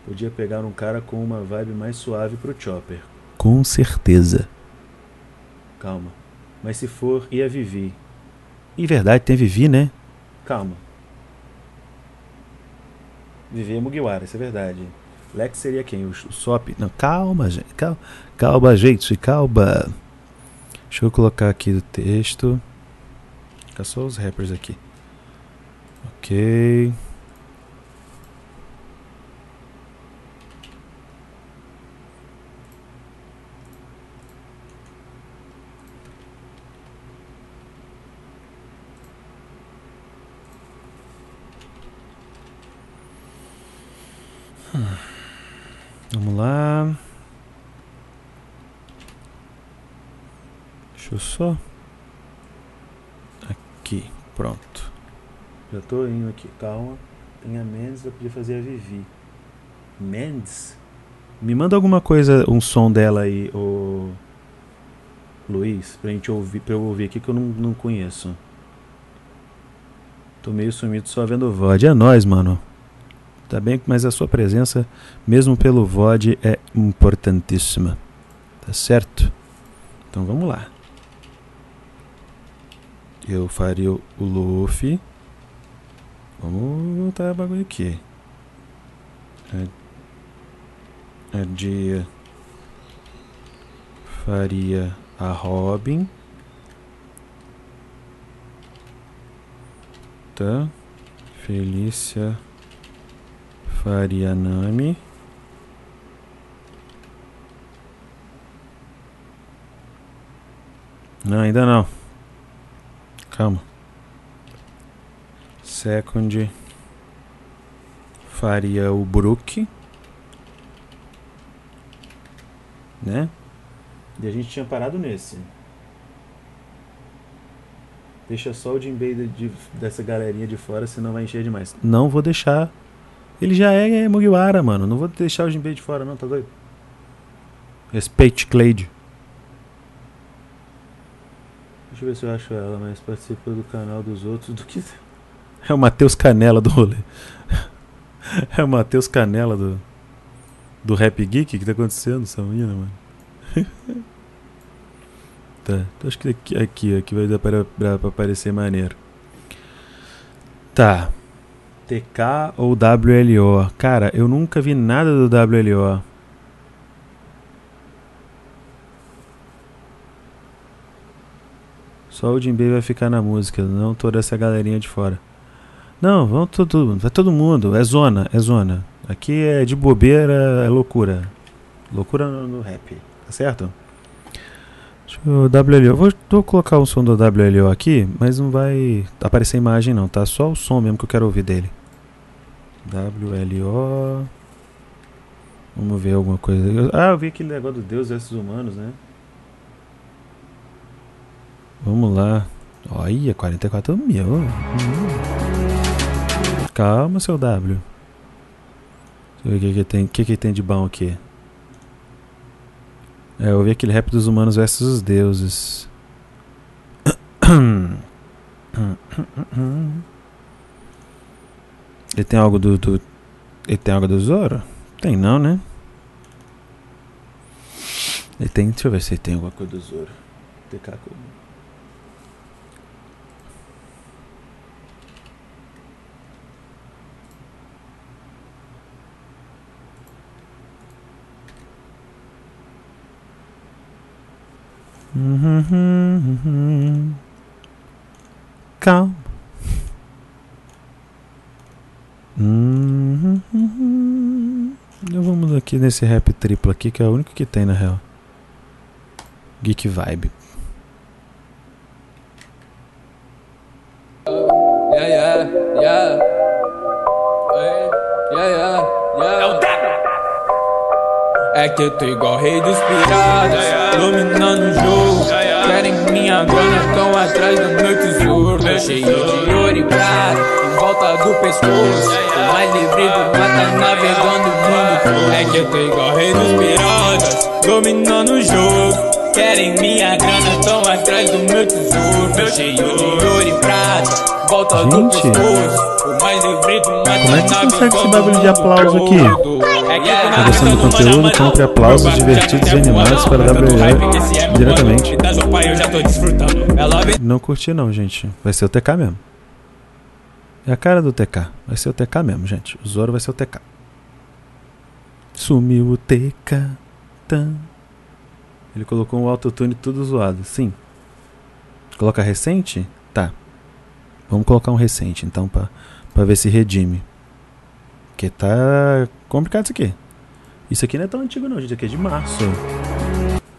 Podia pegar um cara com uma vibe mais suave pro Chopper. Com certeza. Calma. Mas se for, e a Vivi? Em verdade, tem Vivi, né? Calma. Vivi é Mugiwara, isso é verdade. Lex seria quem? O, Sop? Não, calma, gente. Calma, calma gente. Calma. Deixa eu colocar aqui o texto. Fica só os rappers aqui. Ok. Vamos lá. Deixa eu só. Aqui, pronto. Já tô indo aqui, calma. Tem a Mendes, eu podia fazer a Vivi. Mendes? Me manda alguma coisa, um som dela aí, o Luiz, pra gente ouvir, pra eu ouvir aqui que eu não, não conheço. Tô meio sumido só vendo o VOD. É nóis, mano. Tá bem, mas a sua presença, mesmo pelo VOD, é importantíssima. Tá certo? Então vamos lá. Eu faria o Luffy. Vamos voltar o bagulho aqui. É, é dia. Faria a Robin. Tá. Felícia Farianami. Não, ainda não. Calma. Second. Faria o Brook. Né? E a gente tinha parado nesse. Deixa só o Jinbei de, de, dessa galerinha de fora, senão vai encher demais. Não vou deixar. Ele já é, é Mugiwara, mano. Não vou deixar o Jinbei de fora, não, tá doido? Respeite, Cleide. Deixa eu ver se eu acho ela, mas participa do canal dos outros do que. [laughs] É o Matheus Canela do rolê. É o Matheus Canela do. Do Rap Geek? O que tá acontecendo essa menina, mano? [laughs] tá, então acho que aqui, aqui, aqui vai dar para, para, para aparecer maneiro. Tá. TK ou WLO? Cara, eu nunca vi nada do WLO. Só o Jinbei vai ficar na música, não toda essa galerinha de fora. Não, vamos todo, vai todo mundo. É zona, é zona. Aqui é de bobeira, é loucura. Loucura no, no rap, tá certo? Deixa eu, WLO. Vou, vou colocar o som do WLO aqui, mas não vai aparecer imagem não, tá? Só o som mesmo que eu quero ouvir dele. WLO. Vamos ver alguma coisa. Ah, eu vi aquele negócio do Deus versus humanos, né? Vamos lá. Olha, 44 mil. Calma, seu W. Deixa eu ver o que, que, tem, que, que tem de bom aqui. É, eu vi aquele rap dos humanos versus os deuses. Ele tem algo do, do. Ele tem algo do Zoro? Tem não, né? Ele tem. Deixa eu ver se ele tem alguma coisa do Zoro. Calma. Então vamos aqui nesse rap triplo aqui, que é o único que tem na real. Geek Vibe. Que eu tô igual rei dos piratas, dominando o jogo. Querem minha grana, tão atrás do meu tesouro. Tô cheio de ouro e prata, em volta do pescoço. O mais livre do mata, navegando o mundo todo. É que eu tô igual rei dos piratas, dominando o jogo. Querem minha grana, tão atrás do meu tesouro. Tô cheio de ouro e prata, volta Gente. do pescoço. O mais livre do mata, Como é que consegue esse bagulho de aplauso aqui? Tá gostando do conteúdo? Compre aplausos divertidos e animados para WL diretamente. Não curti não, gente. Vai ser o TK mesmo. É a cara do TK. Vai ser o TK mesmo, gente. O Zoro vai ser o TK. Sumiu o TK. Tam. Ele colocou um autotune tudo zoado. Sim. Coloca recente? Tá. Vamos colocar um recente então pra, pra ver se redime. Porque tá complicado isso aqui. Isso aqui não é tão antigo não, gente. Isso aqui é de março.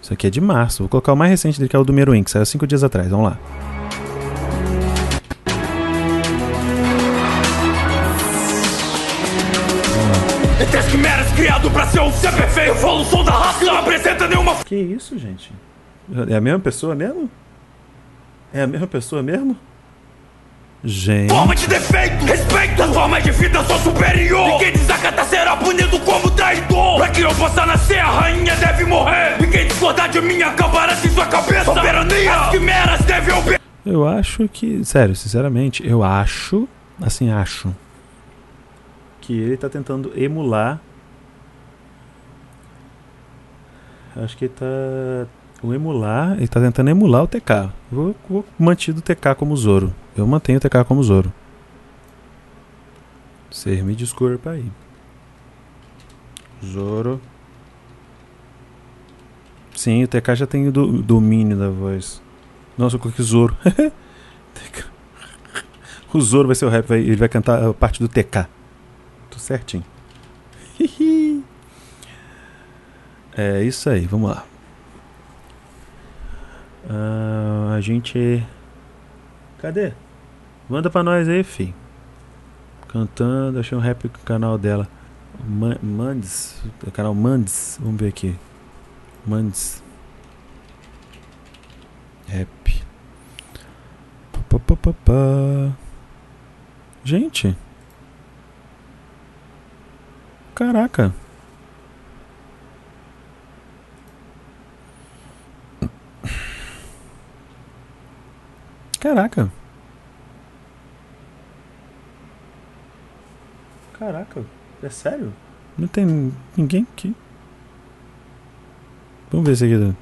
Isso aqui é de março. Vou colocar o mais recente dele, que é o do Meruim, que saiu 5 dias atrás. Vamos lá. Criado pra ser um ser feio, evolução da raça. Que isso, gente? É a mesma pessoa mesmo? É a mesma pessoa mesmo? Gente. Forma de defeito, respeito, forma de vida sou superior. E quem desacata será punido como traidor. Pra que eu possa nascer, a rainha deve morrer. E quem discordar de mim acabará em sua cabeça. Soberania, as quimeras devem obedecer. Eu acho que, sério, sinceramente, eu acho, assim, acho que ele tá tentando emular. Acho que tá o emular, ele tá tentando emular o TK. Vou, vou o TK como Zoro. Eu mantenho o TK como Zoro. Você me desculpa aí. Zoro. Sim, o TK já tem o do, domínio da voz. Nossa, eu coloquei Zoro. [laughs] o Zoro vai ser o rap, ele vai cantar a parte do TK. Tô certinho. É isso aí, vamos lá. Uh, a gente. Cadê? Manda pra nós aí, fi. Cantando, achei um rap no canal dela. Mandes. Canal Mandes. Vamos ver aqui. Mandes. Rap. Pá, pá, pá, pá. Gente. Caraca. Caraca. Caraca, é sério? Não tem ninguém aqui. Vamos ver isso aqui.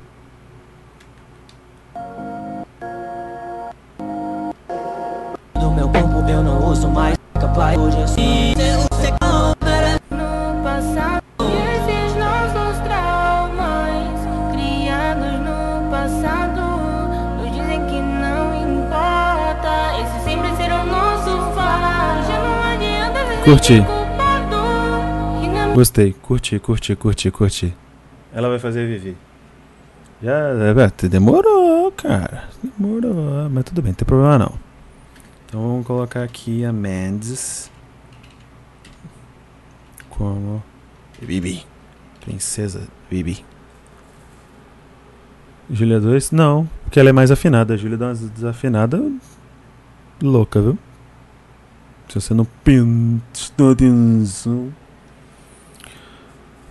Do meu corpo eu não uso mais capaz hoje assim. Curti. Gostei, curti, curti, curti, curti. Ela vai fazer Vivi. Já. é, Demorou, cara. Demorou. Mas tudo bem, não tem problema não. Então vamos colocar aqui a Mendes. Como. Bibi. Princesa Bibi. Júlia 2? Não, porque ela é mais afinada. A Júlia dá umas desafinadas louca, viu? Se você não prestou atenção.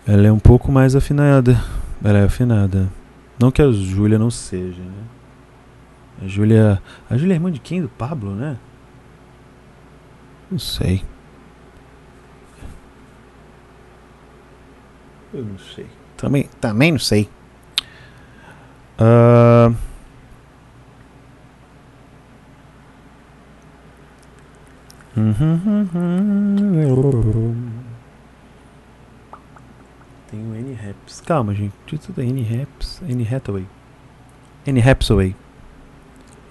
Ela é um pouco mais afinada. Ela é afinada. Não que a Júlia não seja, né? A Júlia. A Júlia é irmã de quem? Do Pablo, né? Não sei. Eu não sei. Também, também não sei. Ah, Tem o N Raps. Calma, gente. Título N Raps. N Hathaway. N Hathaway.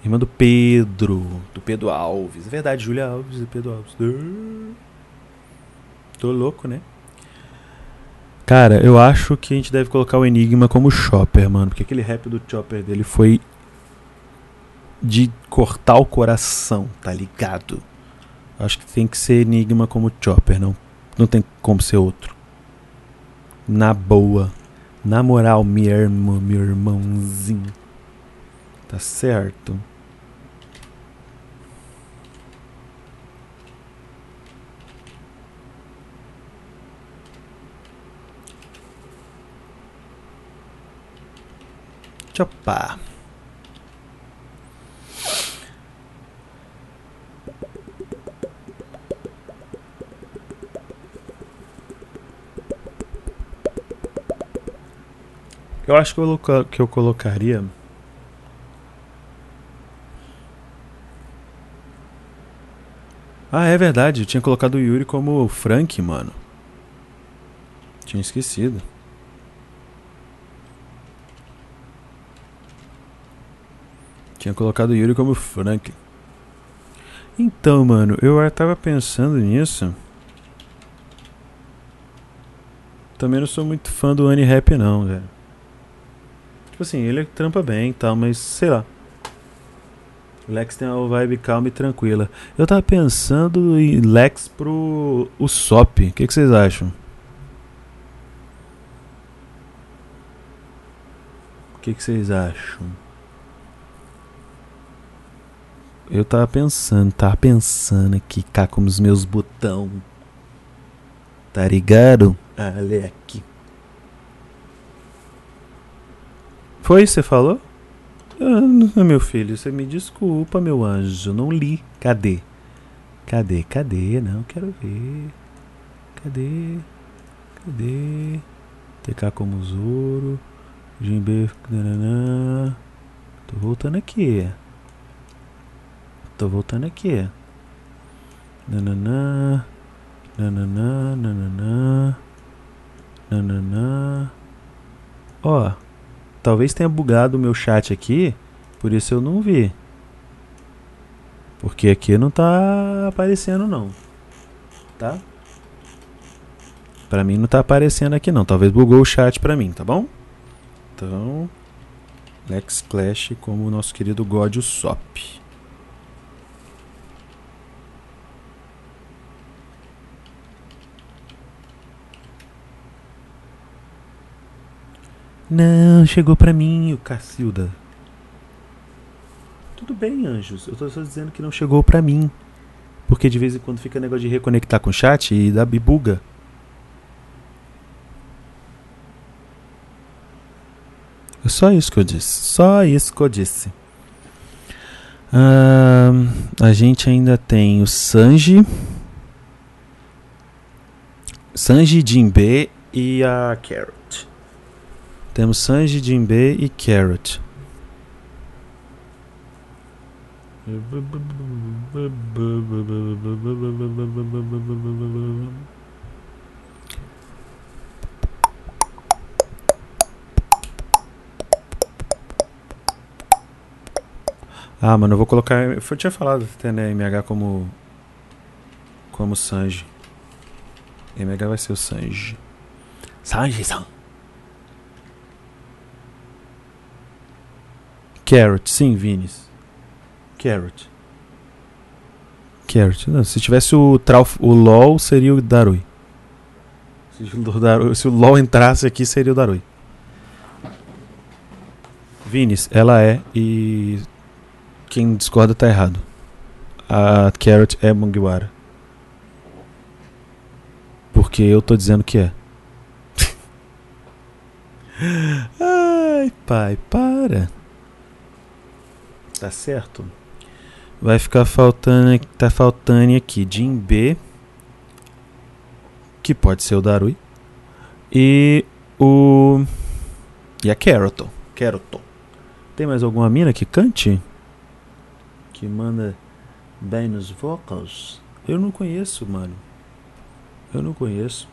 Irmã do Pedro. Do Pedro Alves. É verdade, Júlia Alves e Pedro Alves. Tô louco, né? Cara, eu acho que a gente deve colocar o Enigma como Chopper, mano. Porque aquele rap do Chopper dele foi de cortar o coração, tá ligado? Acho que tem que ser Enigma como Chopper, não, não tem como ser outro. Na boa. Na moral, meu irmão, meu irmãozinho. Tá certo? Tchopá. Eu acho que eu, que eu colocaria. Ah, é verdade. Eu tinha colocado o Yuri como Frank, mano. Tinha esquecido. Tinha colocado o Yuri como Frank. Então, mano, eu tava pensando nisso. Também não sou muito fã do Annie Rap, não, velho. Tipo assim, ele trampa bem e tal, mas sei lá. Lex tem uma vibe calma e tranquila. Eu tava pensando em Lex pro o Sop. O que, que vocês acham? O que, que vocês acham? Eu tava pensando, tava pensando aqui, cá como os meus botão. Tá ligado? Olha aqui. Foi você falou? Ah, meu filho, você me desculpa, meu anjo. Não li. Cadê? Cadê? Cadê? Não quero ver. Cadê? Cadê? TK como Zoro. Nananã. Tô voltando aqui. Tô voltando aqui. Nananã. Nananã. Nananã. Nananã. Ó. Talvez tenha bugado o meu chat aqui. Por isso eu não vi. Porque aqui não tá aparecendo não. Tá? Pra mim não tá aparecendo aqui não. Talvez bugou o chat pra mim, tá bom? Então, Lex Clash como o nosso querido God Sop. Não, chegou pra mim, o Cacilda. Tudo bem, anjos. Eu tô só dizendo que não chegou pra mim. Porque de vez em quando fica negócio de reconectar com o chat e dá bibuga. É só isso que eu disse. Só isso que eu disse. Ah, a gente ainda tem o Sanji. Sanji, Jinbe e a Carrot. Temos Sanji, Jinbe e Carrot. Ah, mano, eu vou colocar. Eu tinha falado até, né? MH como. Como Sanji. MH vai ser o Sanji. Sanji-san. Carrot, sim, Vinis. Carrot. Carrot. Não, se tivesse o, Trauf, o LOL, seria o Darui. Se o, Darui, se o LOL entrasse aqui, seria o Darui. Vinis, ela é e quem discorda tá errado. A Carrot é Mugiwara. Porque eu tô dizendo que é. [laughs] Ai, pai, para. Tá certo? Vai ficar faltando, tá faltando aqui Jim B, que pode ser o Darui, e o e a Caroto. Caroto. Tem mais alguma mina que cante? Que manda bem nos vocals? Eu não conheço, mano. Eu não conheço.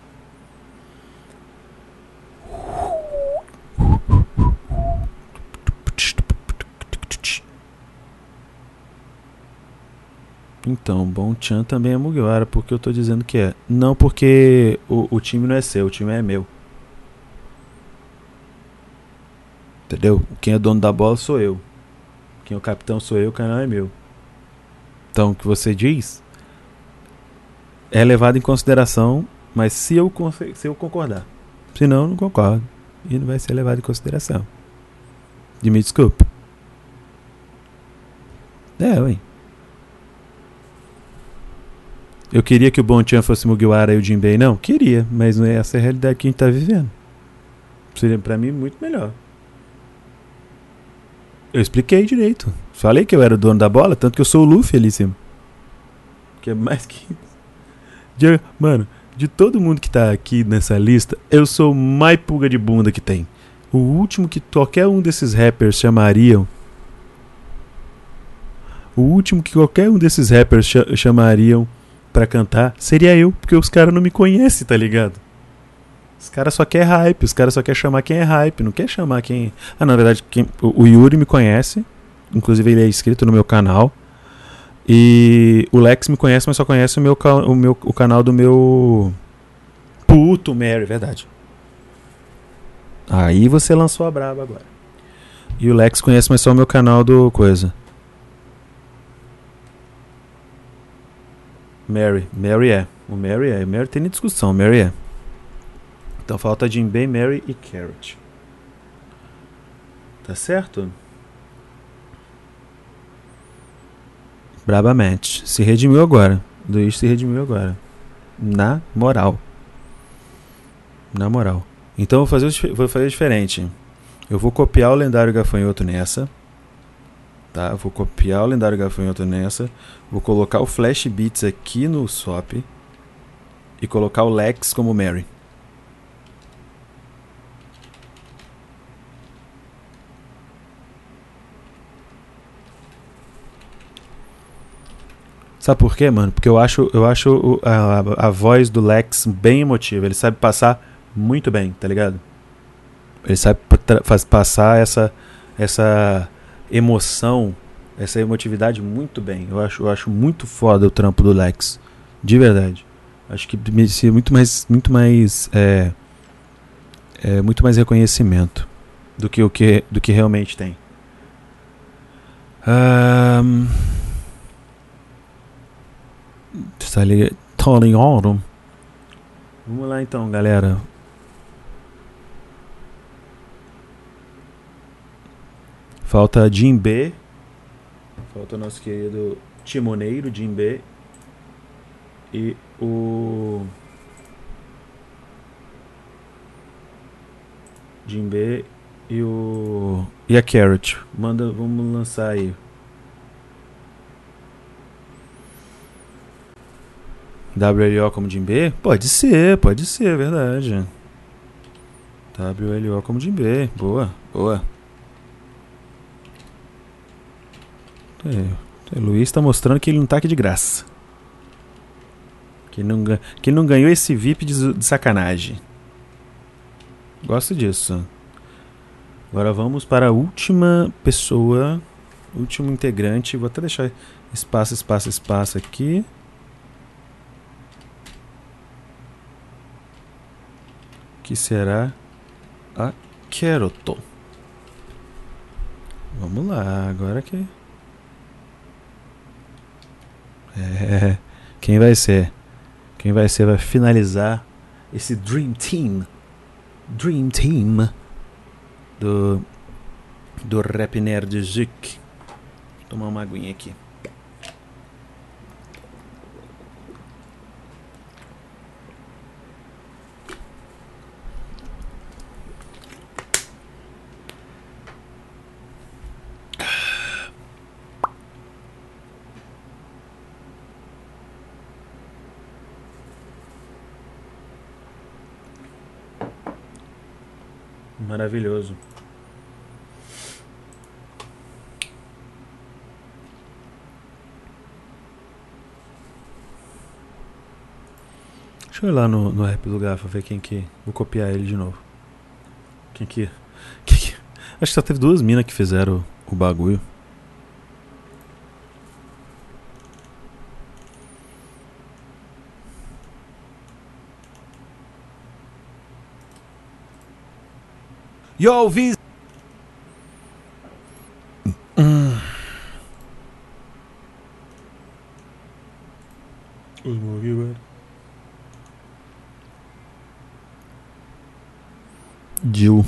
Então, Bom Chan também é Mugiwara, porque eu tô dizendo que é. Não porque o, o time não é seu, o time é meu. Entendeu? Quem é dono da bola sou eu. Quem é o capitão sou eu, o canal é meu. Então, o que você diz é levado em consideração, mas se eu, se eu concordar. Senão, eu não concordo. E não vai ser levado em consideração. De me desculpe. É, ué. Eu queria que o Bonchan fosse Mugiwara e o Jinbei não? Queria, mas não é essa a realidade que a gente tá vivendo. Seria para mim muito melhor. Eu expliquei direito. Falei que eu era o dono da bola, tanto que eu sou o Luffy ali em cima. Que é mais que de, Mano, de todo mundo que tá aqui nessa lista, eu sou o mais pulga de bunda que tem. O último que qualquer um desses rappers chamariam. O último que qualquer um desses rappers ch chamariam para cantar, seria eu, porque os caras não me conhecem, tá ligado? Os caras só quer hype, os caras só quer chamar quem é hype, não quer chamar quem. Ah, na verdade, quem... o Yuri me conhece, inclusive ele é inscrito no meu canal. E o Lex me conhece, mas só conhece o meu, o meu o canal do meu puto Mary, verdade. Aí você lançou a braba agora. E o Lex conhece, mas só o meu canal do coisa. Mary. Mary é. O Mary é. O Mary tem nem discussão. Mary é. Então falta Jinbei, Mary e Carrot. Tá certo? Brabamente. Se redimiu agora. Luiz se redimiu agora. Na moral. Na moral. Então vou fazer, o vou fazer diferente. Eu vou copiar o lendário gafanhoto nessa. Tá? Vou copiar o lendário gafanhoto nessa. Vou colocar o Flash Beats aqui no swap. E colocar o Lex como Mary. Sabe por quê, mano? Porque eu acho, eu acho o- a, a voz do Lex bem emotiva. Ele sabe passar muito bem, tá ligado? Ele sabe faz, passar essa, essa emoção, essa emotividade muito bem. Eu acho, eu acho muito foda o trampo do Lex. De verdade. Acho que merecia muito mais, muito mais, é, é, muito mais reconhecimento do que o que, do que realmente tem. Ligado? Tá ligado? Vamos lá então, galera. Falta Jim B. Falta o nosso querido timoneiro Jim B. E o. Jim B e o. E a Carrot. Manda, vamos lançar aí. WLO como Jim B? Pode ser, pode ser, é verdade. WLO como Jim B. Boa, boa. É, o Luiz tá mostrando que ele não tá aqui de graça. Que não, que não ganhou esse VIP de, de sacanagem. Gosto disso. Agora vamos para a última pessoa. Último integrante. Vou até deixar espaço, espaço, espaço aqui. Que será a Keroto. Vamos lá, agora que. É. Quem vai ser? Quem vai ser vai finalizar esse Dream Team. Dream Team do do Rap Nerd Zik. Vou tomar uma aguinha aqui. Maravilhoso. Deixa eu ir lá no, no rap do Gafa ver quem que. Vou copiar ele de novo. Quem que. Quem que acho que só teve duas minas que fizeram o, o bagulho. Yo, Viz! Os morri, velho. Jill.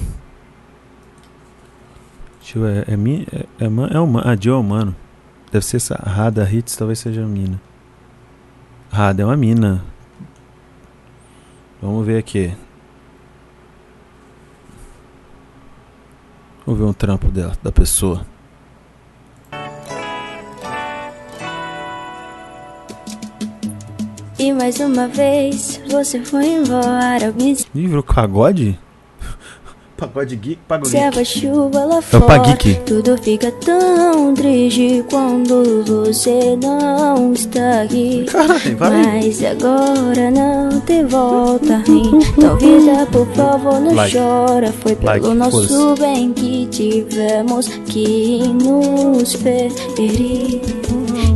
Jill é, é, mi, é, é, é uma, ah, Jill é humano. Deve ser essa Rada Hits, talvez seja a mina. Rada é uma mina. Vamos ver aqui. Vamos ver um trampo dela, da pessoa. E mais uma vez você foi embora. Me Ih, virou pagode? Pagode geek, pagode geek. chuva lá É fora. Tudo fica tão triste quando você não está aqui. Caralho, vai. Mas agora não tem volta. Então, vida, por favor, não Like. chora. Foi pelo Like, nosso foda-se. bem que tivemos que nos ferir.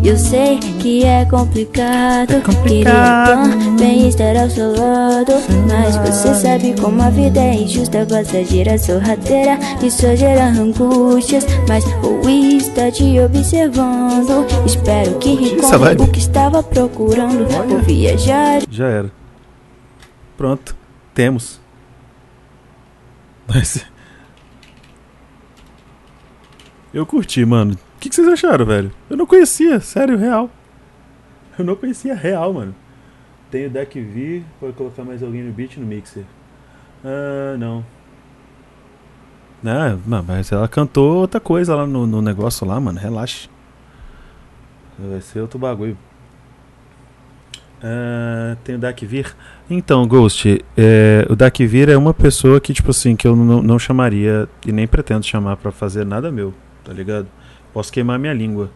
Eu sei que é complicado, É complicado. Queria também estar ao seu lado Mas você sabe como a vida é injusta Passageira, sorrateira e só gera angústias Mas o está te observando Espero que encontre o que estava procurando Vou viajar Já era. Pronto. Temos. Mas. Eu curti, mano. Que, que vocês acharam, velho? Eu não conhecia, sério, real. Eu não conhecia real, mano. Tem o Deck V, pode colocar mais alguém no beat no mixer. Ah, não. Não, mas ela cantou outra coisa lá no, no negócio lá, mano. Relaxa. Vai ser outro bagulho. Ah, tem o Dakvir. Então, Ghost, é, o Dakvir é uma pessoa que, tipo assim, que eu não, não chamaria e nem pretendo chamar pra fazer nada meu, tá ligado? Posso queimar minha língua.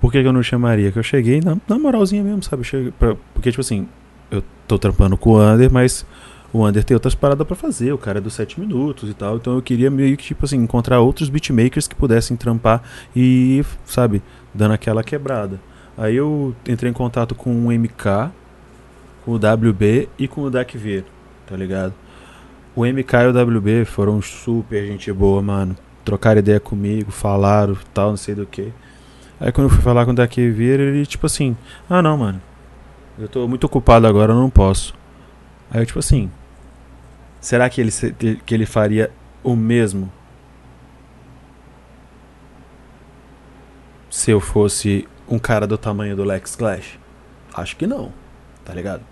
Por que, que eu não chamaria? Que eu cheguei na, na moralzinha mesmo, sabe? Pra- porque, tipo assim, eu tô trampando com o Under, mas o Under tem outras paradas pra fazer. O cara é dos 7 minutos e tal. Então eu queria meio que, tipo assim, encontrar outros beatmakers que pudessem trampar e, sabe, dando aquela quebrada. Aí eu entrei em contato com o MK, com o WB e com o Dakvir, tá ligado? O MK e o WB foram super gente boa, mano. Trocaram ideia comigo, falaram tal, não sei do que. Aí quando eu fui falar com o Dakvir, ele tipo assim, ah não, mano. Eu tô muito ocupado agora, eu não posso. Aí eu tipo assim, será que ele, que ele faria o mesmo se eu fosse um cara do tamanho do Lex Clash? Acho que não, tá ligado?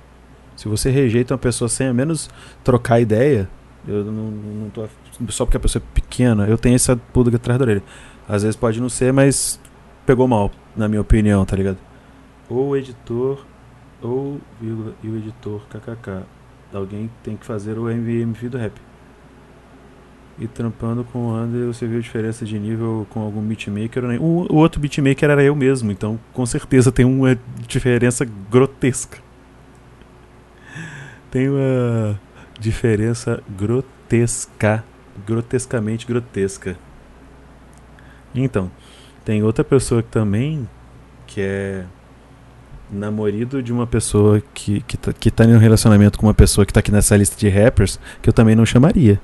Se você rejeita uma pessoa sem ao menos trocar ideia, eu não, não tô. Só porque a pessoa é pequena, eu tenho essa pulga atrás da orelha. Às vezes pode não ser, mas pegou mal, na minha opinião, tá ligado? Ou o editor, ou vírgula, e o editor, kkk. Alguém tem que fazer o MV do rap. E trampando com o Under, você viu a diferença de nível com algum beatmaker nem? O, o outro beatmaker era eu mesmo, então com certeza tem uma diferença grotesca. Tem uma diferença grotesca. Grotescamente grotesca. Então, tem outra pessoa que também que é namorado de uma pessoa que, que, tá, que tá em um relacionamento com uma pessoa que tá aqui nessa lista de rappers, que eu também não chamaria.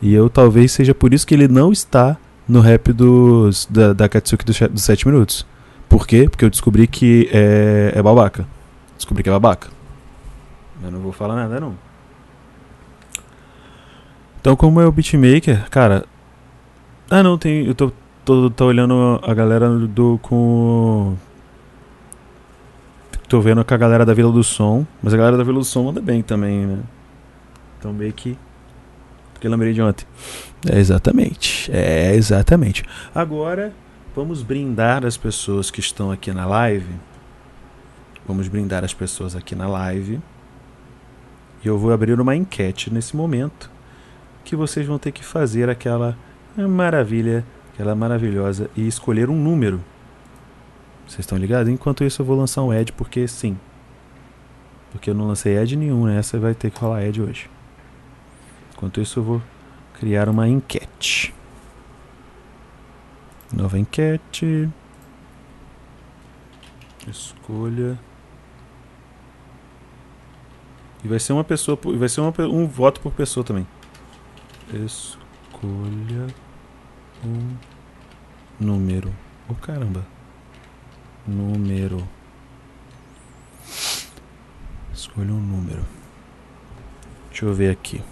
E eu talvez seja por isso que ele não está no rap dos, da, da Katsuki dos, dos 7 minutos. Por quê? Porque eu descobri que é, é babaca. Descobri que é babaca. Eu não vou falar nada, não. Então, como é o beatmaker, cara. Ah, não, tem. Eu tô, tô, tô olhando a galera do. com. Tô vendo com a galera da Vila do Som. Mas a galera da Vila do Som anda bem também, né? Então, meio que. Porque lembrei de ontem. É, exatamente. É, exatamente. Agora, vamos brindar as pessoas que estão aqui na live. Vamos brindar as pessoas aqui na live. E eu vou abrir uma enquete nesse momento. Que vocês vão ter que fazer aquela maravilha, aquela maravilhosa e escolher um número. Vocês estão ligados? Enquanto isso eu vou lançar um ad porque sim. Porque eu não lancei ad nenhum, né? Essa vai ter que rolar ad hoje. Enquanto isso eu vou criar uma enquete. Nova enquete. Escolha. E vai ser uma pessoa, vai ser uma, um voto por pessoa também. Escolha um número. Oh caramba. Número. Escolha um número. Deixa eu ver aqui.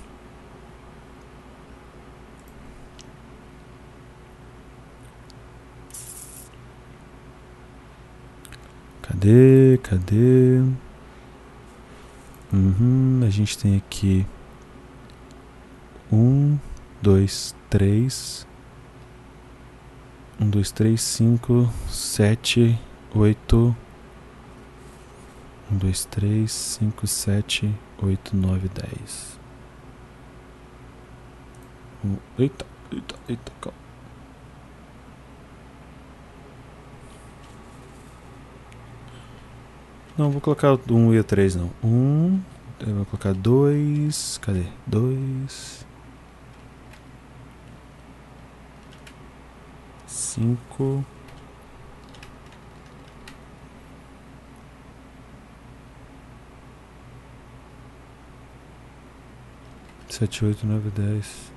Cadê? Cadê? Uhum, a gente tem aqui um, dois, três, um, dois, três, cinco, sete, oito, um, dois, três, cinco, sete, oito, nove, dez. Um, eita, eita, eita, calma. Não, vou colocar 1 e o 3 não. 1, eu vou colocar 2, cadê? 2 5 Sete, oito, nove, dez.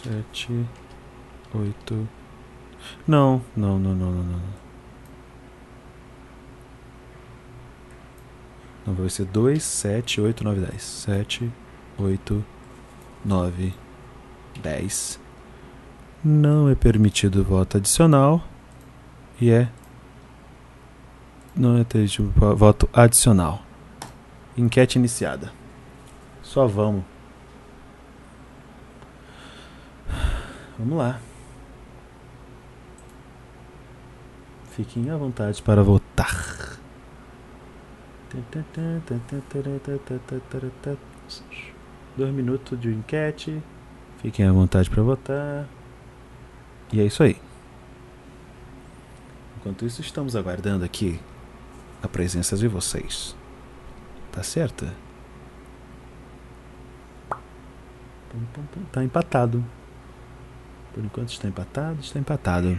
Sete, oito. Não, não, não, não, não, não. Não, vai ser 2, 7, 8, 9, 10. 7, 8, 9, 10. Não é permitido voto adicional. E é. Não é permitido voto adicional. Enquete iniciada. Só vamos. Vamos lá. Fiquem à vontade para votar. Dois minutos de enquete. Fiquem à vontade para votar. E é isso aí. Enquanto isso, estamos aguardando aqui a presença de vocês. Tá certo? Tá empatado. Por enquanto está empatado, está empatado.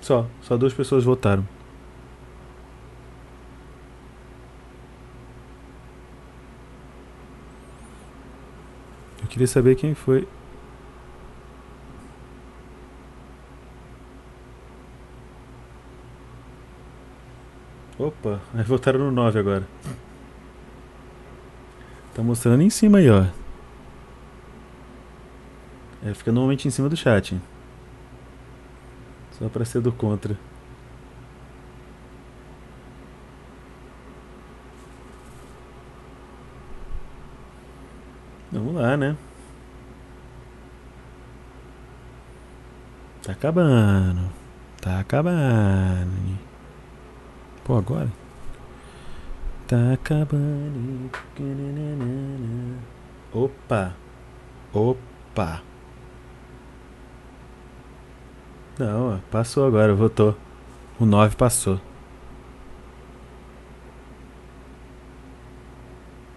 Só, só duas pessoas votaram. Queria saber quem foi. Opa, [laughs] aí votaram no 9 agora. Tá mostrando em cima aí, ó. É, fica normalmente em cima do chat. Só pra ser do contra. Vamos lá, né? Tá acabando. Tá acabando. Pô, agora? Tá acabando. Opa. Opa. Não, passou agora, votou. O 9 passou.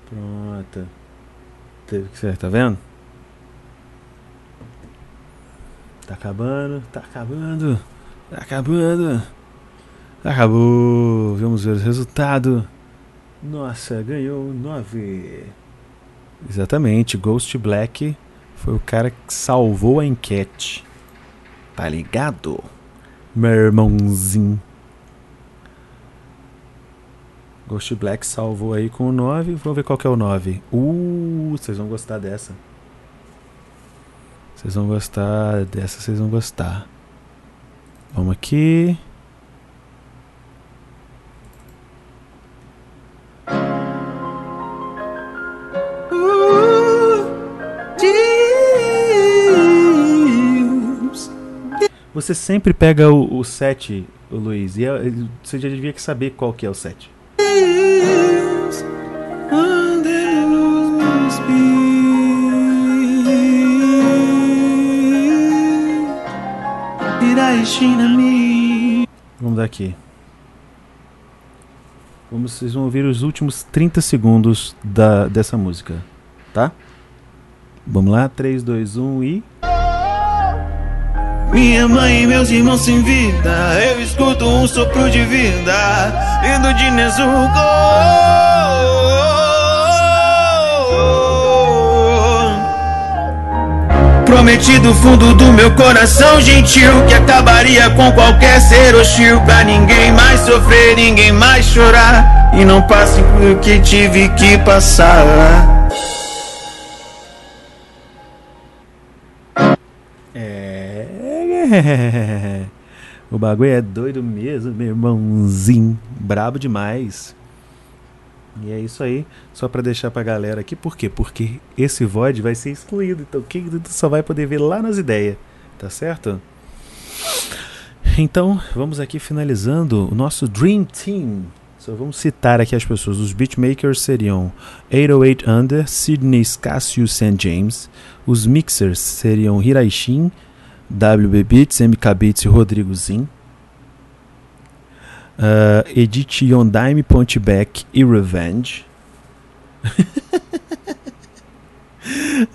Pronto. Teve que ser, tá vendo? Tá acabando, tá acabando, tá acabando. Acabou. Vamos ver o resultado. Nossa, ganhou 9. Exatamente, Ghost Black foi o cara que salvou a enquete. Tá ligado? Meu irmãozinho. Ghost Black salvou aí com o 9. Vamos ver qual que é o 9. Uh, vocês vão gostar dessa. Vocês vão gostar dessa, vocês vão gostar. Vamos aqui. Você sempre pega o, 7, o Luiz, e é, você já devia saber qual que é o 7. Vamos daqui. Vamos, vocês vão ouvir os últimos 30 segundos da, dessa música, tá? Vamos lá, 3, 2, 1 e. Minha mãe e meus irmãos sem vida, eu escuto um sopro de vida vindo de Nezuko. Prometi do fundo do meu coração gentil que acabaria com qualquer ser hostil pra ninguém mais sofrer, ninguém mais chorar e não passe o que tive que passar. [laughs] o bagulho é doido mesmo, meu irmãozinho. Brabo demais. E é isso aí, só para deixar pra galera aqui, por quê? Porque esse VOD vai ser excluído, então quem só vai poder ver lá nas ideias, tá certo? Então, vamos aqui finalizando o nosso Dream Team. Só vamos citar aqui as pessoas. Os beatmakers seriam 808 Under, Sidney Scassio St. James. Os mixers seriam Hiraishin, WB Beats, MK Beats e Rodrigo Zin. Uh, Edit Yondaime, Ponteback e Revenge. [laughs]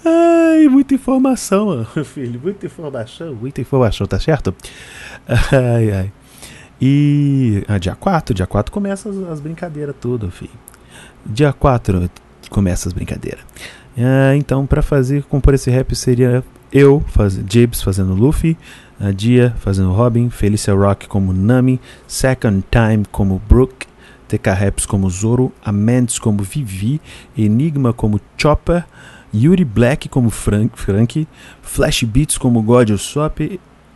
ai, muita informação, [laughs] filho. Muita informação, muita informação, tá certo? Ai, ai. E ah, dia 4, dia 4 começa as, as brincadeiras tudo, filho. Dia 4 começa as brincadeiras. Ah, então, para fazer compor esse rap seria eu, faz, Jibs fazendo Luffy, a Dia fazendo Robin, Felicia Rock como Nami, Second Time como Brooke, TK Raps como Zoro, Amandes como Vivi, Enigma como Chopper, Yuri Black como Frank, Frank Flash Beats como God Usopp,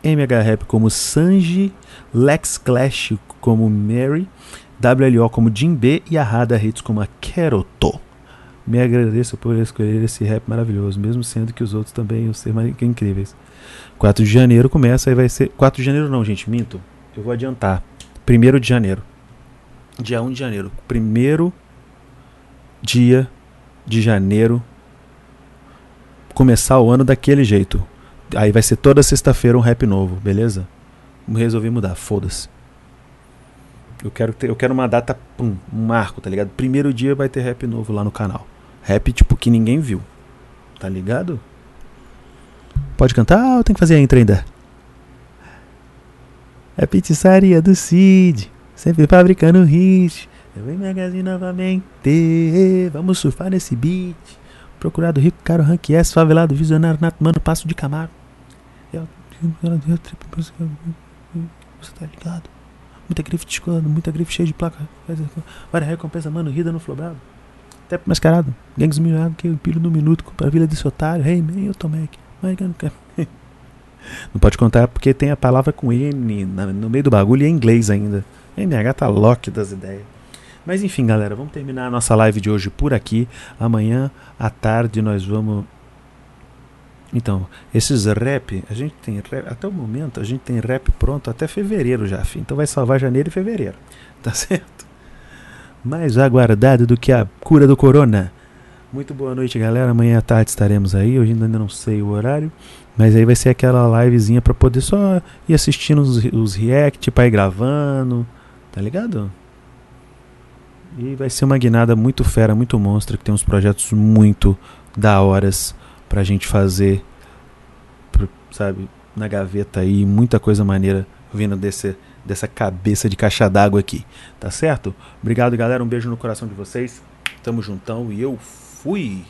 MH Rap como Sanji, Lex Clash como Mary, WLO como Jim B e a Rada Hits como a Keroto. Me agradeço por escolher esse rap maravilhoso, mesmo sendo que os outros também iam ser incríveis. 4 de janeiro começa, aí vai ser. 4 de janeiro não, gente, minto. Eu vou adiantar. 1 de janeiro. Dia 1 de janeiro. Primeiro dia de janeiro. Começar o ano daquele jeito. Aí vai ser toda sexta-feira um rap novo, beleza? Resolvi mudar, foda-se. Eu quero, ter, eu quero uma data, pum, um marco, tá ligado? Primeiro dia vai ter rap novo lá no canal. Rap tipo que ninguém viu. Tá ligado? Pode cantar ou tem que fazer a intro ainda? É pizzaria do Cid, sempre fabricando hit. Eu venho magazine novamente. Vamos surfar nesse beat. Procurado rico, caro, rank S, favelado, visionário, nato, mano, passo de camaro. Eu, você tá ligado? Muita grife descolando, muita grife cheia de placa. Várias recompensas, mano, rida no flobrado. Até mascarado. Gangues mil que eu no minuto pra vila desse otário. Hey man, eu tô Mac. [laughs] Não pode contar porque tem a palavra com N no meio do bagulho e é inglês ainda. MH tá lock das ideias. Mas enfim, galera, vamos terminar a nossa live de hoje por aqui. Amanhã à tarde nós vamos. Então, esses rap, a gente tem rap, até o momento a gente tem rap pronto até fevereiro já. Então vai salvar janeiro e fevereiro. Tá [laughs] certo? Mais aguardado do que a cura do corona. Muito boa noite, galera. Amanhã à tarde estaremos aí. Hoje ainda não sei o horário. Mas aí vai ser aquela livezinha pra poder só ir assistindo os, os react, pra ir gravando. Tá ligado? E vai ser uma guinada muito fera, muito monstra, que tem uns projetos muito da horas pra gente fazer, sabe, na gaveta aí, muita coisa maneira vindo desse, dessa cabeça de caixa d'água aqui, tá certo? Obrigado, galera, um beijo no coração de vocês, tamo juntão e eu fui!